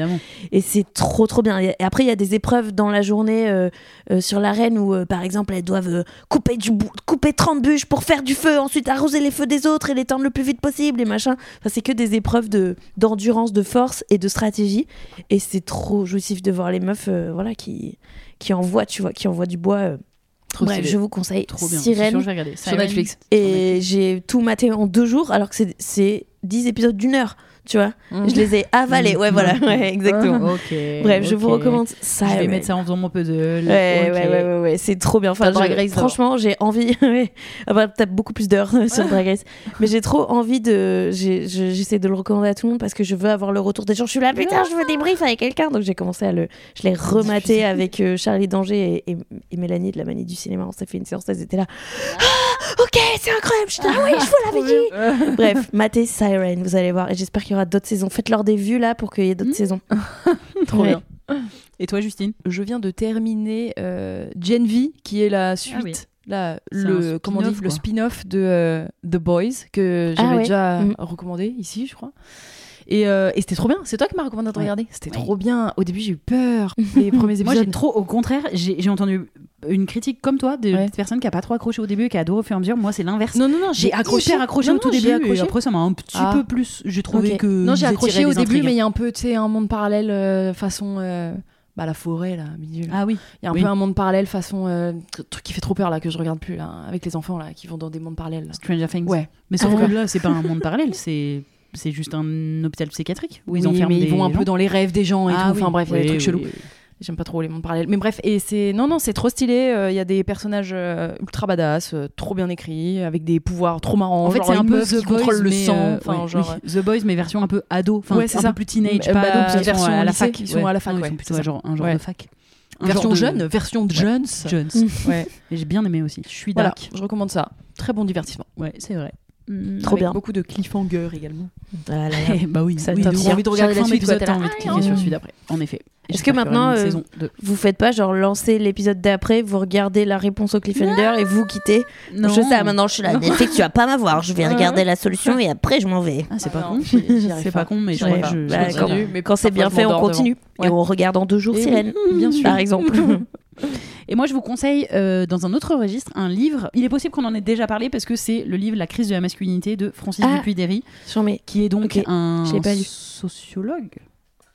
Et c'est trop trop bien. Et après, il y a des épreuves dans la journée euh, euh, sur l'arène où, euh, par exemple, elles doivent couper, du bou- couper 30 bûches pour faire du feu, ensuite arroser les feux des autres et les tendre le plus vite possible et machin. Enfin, c'est que des épreuves de, d'endurance, de force et de stratégie. Et c'est trop jouissif de voir les meufs voilà, qui, qui envoient, tu vois, qui envoient du bois. Trop Bref, stylé. je vous conseille Trop bien. Sûr, Sirène. je vais regarder. Sur. Netflix. Et j'ai tout maté en deux jours, alors que c'est- c'est 10 épisodes d'une heure, tu vois. Je les ai avalés, ouais, voilà, ouais, exactement. Ok. Bref, je vous recommande Je Siren. vais mettre ça en faisant mon puzzle. Ouais, ouais, ouais, ouais, ouais, c'est trop bien. Enfin, je- Race franchement, j'ai envie. Ah bah, T'as beaucoup plus d'heures sur Drag Race. Mais j'ai trop envie de. je- J'essaie de le recommander à tout le monde parce que je veux avoir le retour des gens. Je suis là, putain, je veux des briefs avec quelqu'un. Donc j'ai commencé à le. Je l'ai rematé avec euh, Charlie Danger et, et- et Mélanie de la Manie du cinéma. On s'est fait une séance, elles étaient là. Ah, ok, c'est incroyable. Je ah oui, je vous l'avais dit. Bref, matez Siren, vous allez voir. Et j'espère qu'il y aura d'autres saisons. Faites-leur des vues là pour qu'il y ait d'autres Mm. saisons. Trop Ouais. bien. Et toi, Justine? Je viens de terminer euh, Gen V, qui est la suite. oui. Là, C'est le comment on dit spin-off, le spin-off de euh, The Boys que j'avais Ah ouais. déjà Mm. recommandé ici, je crois. Et, euh, et c'était trop bien. C'est toi qui m'as recommandé de Ouais. regarder. C'était Ouais. trop bien. Au début, j'ai eu peur. Les premiers Moi, épisodes. j'ai trop, au contraire, j'ai entendu une critique comme toi de Ouais. personnes qui a pas trop accroché au début et qui a adoré au fur et à mesure. Moi, c'est l'inverse. Non, non, non. J'ai accroché, accroché Non, au tout non, début et accroché. après ça m'a un petit Ah. peu plus. J'ai trouvé que Non, j'ai accroché au début, mais il y a un peu, tu sais, un monde parallèle euh, façon. euh, bah, la forêt, là, milieu. là. Ah oui. Il y a un oui. peu un monde parallèle façon. euh, tr- truc qui fait trop peur, là, que je regarde plus, là, avec les enfants, là, qui vont dans des mondes parallèles. là. Stranger Things. Ouais. Mais sauf Ah. que là, c'est pas un monde parallèle, c'est c'est juste un hôpital psychiatrique où ils Oui, enferment mais des ils vont un gens. peu dans les rêves des gens et Ah tout. oui. Enfin, bref, il y a des trucs chelous. J'aime pas trop les mondes parallèles. Mais bref, et c'est. Non, non, c'est trop stylé. euh, Il y a des personnages euh, ultra badass, euh, trop bien écrits, avec des pouvoirs trop marrants. En fait, c'est un peu The Boys, le sang. Enfin, ouais, genre. oui. The Boys, mais version un peu ado, enfin Ouais, c'est un ça. peu plus teenage, pas ado, parce version à la fac. ils sont à la fac, ouais, genre, un genre Ouais. de fac. Un version de- jeune, version Jones. Jones. Ouais. Et J'ai bien aimé aussi. Je suis Voilà, dark. je recommande ça. Très bon divertissement. Ouais, c'est vrai. Trop Avec bien. Beaucoup de cliffhanger également. Voilà. Eh, bah oui, Ça, oui, t'as trop envie de regarder la suite, t'as envie de ah, cliquer non. sur celui d'après. En effet. Et Est-ce que maintenant, euh. Vous faites pas genre lancer l'épisode d'après, vous regardez la réponse au cliffhanger et vous quittez Non. Je sais, maintenant je suis là. Netflix, tu vas pas m'avoir. Je vais regarder la solution et après je m'en vais. Ah, c'est Ah pas con. C'est pas con, mais je bah, quand- continue. mais Quand c'est bien fait, on continue. Et on regarde en deux jours Et Sirène, Bien sûr. par exemple. Et moi, je vous conseille, euh, dans un autre registre, un livre. Il est possible qu'on en ait déjà parlé parce que c'est le livre La crise de la masculinité de Francis Ah. Dupuy-Derry, qui est donc un pas sociologue.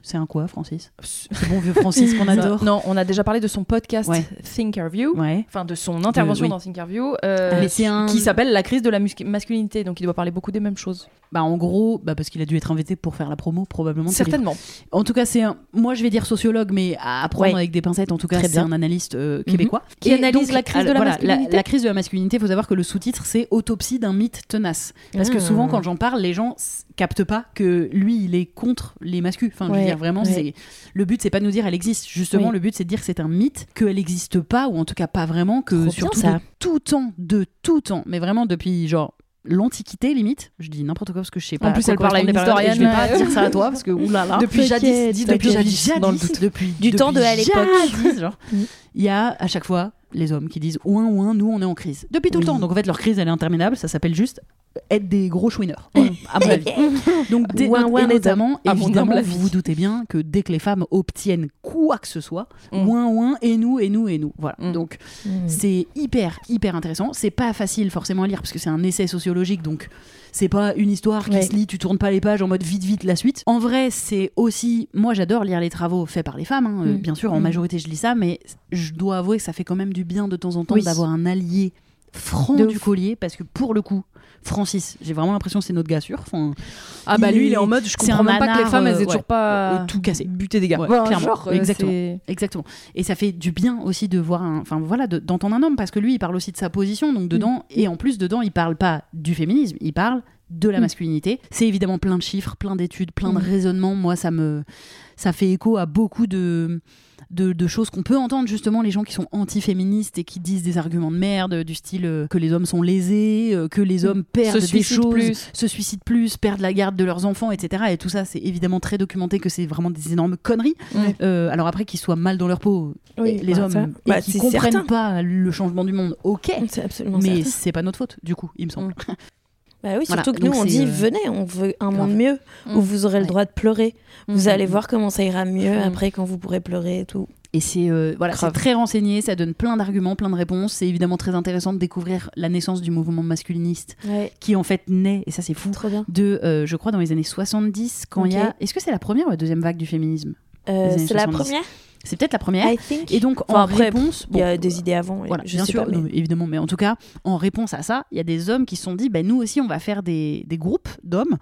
C'est un quoi, Francis C'est bon vieux Francis qu'on adore. Non, on a déjà parlé de son podcast Ouais. Thinkerview. Ouais. Enfin, de son intervention oui. dans Thinkerview, euh, Mais c'est un- qui s'appelle La crise de la masculinité. Donc, il doit parler beaucoup des mêmes choses. Bah en gros, bah parce qu'il a dû être invité pour faire la promo probablement. ce. Certainement. En tout cas, c'est un... moi je vais dire sociologue, mais à prendre Ouais. avec des pincettes. En tout cas, c'est un analyste euh, québécois Qui analyse la crise de la voilà, masculinité. La, crise de la masculinité. Il faut savoir que le sous-titre c'est autopsie d'un mythe tenace. Parce que Ah. souvent, quand j'en parle, les gens captent pas que lui, il est contre les masculins. Enfin, je veux dire vraiment, ouais. c'est le but, c'est pas de nous dire elle existe. Justement, Oui. le but, c'est de dire que c'est un mythe, qu'elle n'existe pas, ou en tout cas pas vraiment, que Trop surtout bien, ça. de tout temps, de tout temps, mais vraiment depuis genre l'antiquité limite. Je dis n'importe quoi parce que je sais pas. En plus, elle parle à une et Je vais historienne. pas dire ça à toi parce que oulala. Depuis jadis, depuis jadis, dans le doute. depuis Du temps de à l'époque. Il y a à chaque fois les hommes qui disent ouin ouin, nous on est en crise depuis tout le temps. Donc en fait leur crise elle est interminable. Ça s'appelle juste être des gros chouineurs, à mon avis. Donc dès- Ouin, ouin, et notamment évidemment vous vous doutez bien que dès que les femmes obtiennent quoi que ce soit, Mm. ouin ouin et nous et nous et nous. Voilà. Mm. Donc Mm. c'est hyper, hyper intéressant. C'est pas facile forcément à lire parce que c'est un essai sociologique, donc c'est pas une histoire qui Ouais. se lit, tu tournes pas les pages en mode vite, vite la suite. En vrai, c'est aussi. Moi, j'adore lire les travaux faits par les femmes, hein. Euh, Mm. bien sûr, en Mm. majorité, je lis ça, mais je dois avouer que ça fait quand même du bien de temps en temps Oui. d'avoir un allié franc De du ouf. collier parce que pour le coup, Francis, j'ai vraiment l'impression que c'est notre gars sûr. Enfin, Ah bah il lui, il est en mode, je comprends même pas que les femmes, elles euh, aient toujours ouais, pas euh, tout cassé. buté des gars. Ouais, clairement. genre, euh, Exactement. Exactement. Et ça fait du bien aussi de voir, un- enfin voilà, de- d'entendre un homme parce que lui, il parle aussi de sa position, donc dedans, et en plus dedans, il parle pas du féminisme, il parle de la Mm. masculinité. C'est évidemment plein de chiffres, plein d'études, plein de Mm. raisonnements. Moi, ça me, ça fait écho à beaucoup de de, de choses qu'on peut entendre justement les gens qui sont anti-féministes et qui disent des arguments de merde du style euh, que les hommes sont lésés, euh, que les hommes perdent Se des choses, plus. se suicident plus, perdent la garde de leurs enfants, etc. Et tout ça, c'est évidemment très documenté que c'est vraiment des énormes conneries. Euh, alors après qu'ils soient mal dans leur peau, Oui, les bah, hommes, et bah, qui c'est comprennent certain. pas le changement du monde, ok. Mais c'est pas notre faute, du coup, il me semble. Bah oui, Voilà, surtout que nous, donc on dit euh, venez, on veut un monde mieux où Mm. vous aurez le droit de pleurer. Vous Mm. allez voir comment ça ira mieux après quand vous pourrez pleurer et tout. Et c'est euh, voilà, c'est très renseigné, ça donne plein d'arguments, plein de réponses. C'est évidemment très intéressant de découvrir la naissance du mouvement masculiniste, Ouais, qui en fait naît, et ça c'est fou, trop bien. de, euh, je crois, dans les années 70, quand il y a... Est-ce que c'est la première ou la deuxième vague du féminisme? Euh, c'est la 70. première, C'est peut-être la première. Et donc, Enfin, en après, réponse... Il y a bon, des idées avant. Voilà, je bien sais sûr, pas, mais- non, mais évidemment. Mais en tout cas, en réponse à ça, il y a des hommes qui se sont dit, ben nous aussi, on va faire des, des groupes d'hommes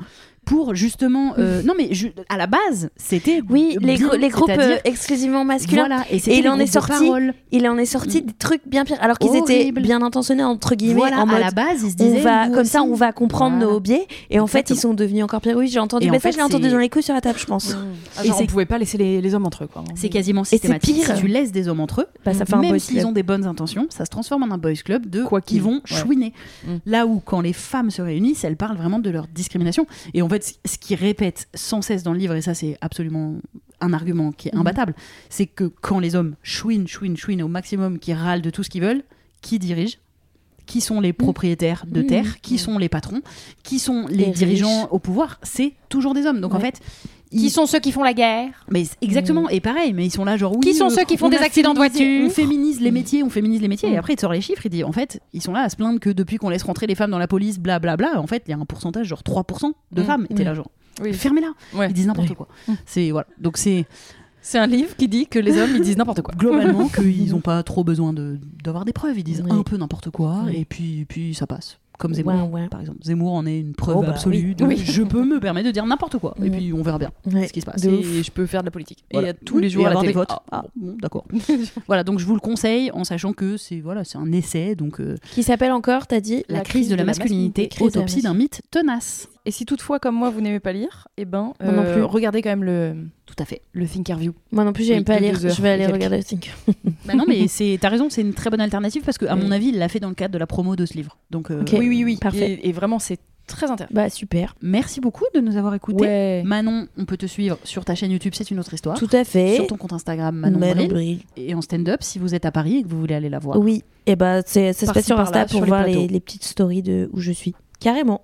pour justement. euh, non, mais à la base, c'était. Oui, les, bien, gro- les groupes euh, exclusivement masculins. Voilà, et, il en est sorti. Il en est sorti Mm. des trucs bien pires, alors qu'ils étaient bien intentionnés entre guillemets Voilà, en mode à la base, ils se on disaient. va nous comme ça on va comprendre Voilà. nos biais et en fait ils sont devenus encore pires. Oui, j'ai entendu. Et Mais en ça, fait, je l'ai entendu dans les coups sur la table, je pense. Ah, Et genre, c'est- on pouvait pas laisser les, les hommes entre eux. Quoi. C'est quasiment c'est systématique. pire. Si tu laisses des hommes entre eux, Bah, ça fait un même s'ils ont des bonnes intentions, ça se transforme en un boys club de Quoi qui qu'il. vont chouiner. Mm. Là où quand les femmes se réunissent, elles parlent vraiment de leur discrimination. Et en fait, ce qu'ils répètent sans cesse dans le livre, et ça c'est absolument un argument qui est Mhm. imbattable, c'est que quand les hommes chouinent, chouinent, chouinent au maximum, qui râlent de tout ce qu'ils veulent, qui dirige qui sont les propriétaires de Mhm. terre, qui sont les patrons, qui sont les, Les dirigeants riches. au pouvoir, c'est toujours des hommes. Donc en Ouais. Qui sont ceux qui font la guerre mais exactement, et pareil, mais ils sont là genre oui. Qui sont ceux qui font on des accidents de voiture On féminise les métiers, on féminise les métiers. Mm. Et après, il te sort les chiffres, il dit en fait, ils sont là à se plaindre que depuis qu'on laisse rentrer les femmes dans la police, blablabla, en fait, il y a un pourcentage, genre 3% de Mm. femmes. Et t'es Mm. là genre, Oui. fermez-la. Ouais. Ils disent n'importe Ouais. quoi. Mm. C'est, voilà. Donc c'est C'est un livre qui dit que les hommes ils disent n'importe quoi. globalement qu'ils n'ont pas trop besoin de, d'avoir des preuves. Ils disent Oui. un peu n'importe quoi, Oui. et puis, puis ça passe. Comme Zemmour, Ouais, ouais. par exemple. Zemmour en est une preuve Oh, bah absolue. oui. de- Oui. Je peux me permettre de dire n'importe quoi. Et puis on verra bien Ouais. ce qui se passe. Et Et je peux faire de la politique. Voilà. Et à tous les et jours à la avoir des télé. votes. Ah, ah. Bon, d'accord. voilà, donc je vous le conseille en sachant que c'est voilà, c'est un essai, donc euh, Qui s'appelle encore, t'as dit? La, crise de la masculinité, Crise de la autopsie d'un mythe tenace. Et si toutefois, comme moi, vous n'aimez pas lire, eh ben, non euh, plus. regardez quand même le, Tout à fait. le Thinkerview. Moi non plus, j'aime Oui, pas lire. Je vais aller regarder le Think. bah non, mais c'est t'as raison, c'est une très bonne alternative parce que à mon avis, il l'a fait dans le cadre de la promo de ce livre. Donc euh. Oui, oui, oui. Parfait. Et, et vraiment, c'est très intéressant. Bah super. merci beaucoup de nous avoir écoutés. Ouais. Manon, on peut te suivre sur ta chaîne YouTube, c'est une autre histoire. Tout à fait. Sur ton compte Instagram, Manon, Manon Bril. Et en stand-up, si vous êtes à Paris et que vous voulez aller la voir. Oui. Et bah c'est ça se passe sur Insta pour sur les voir les petites stories de où je suis. Carrément.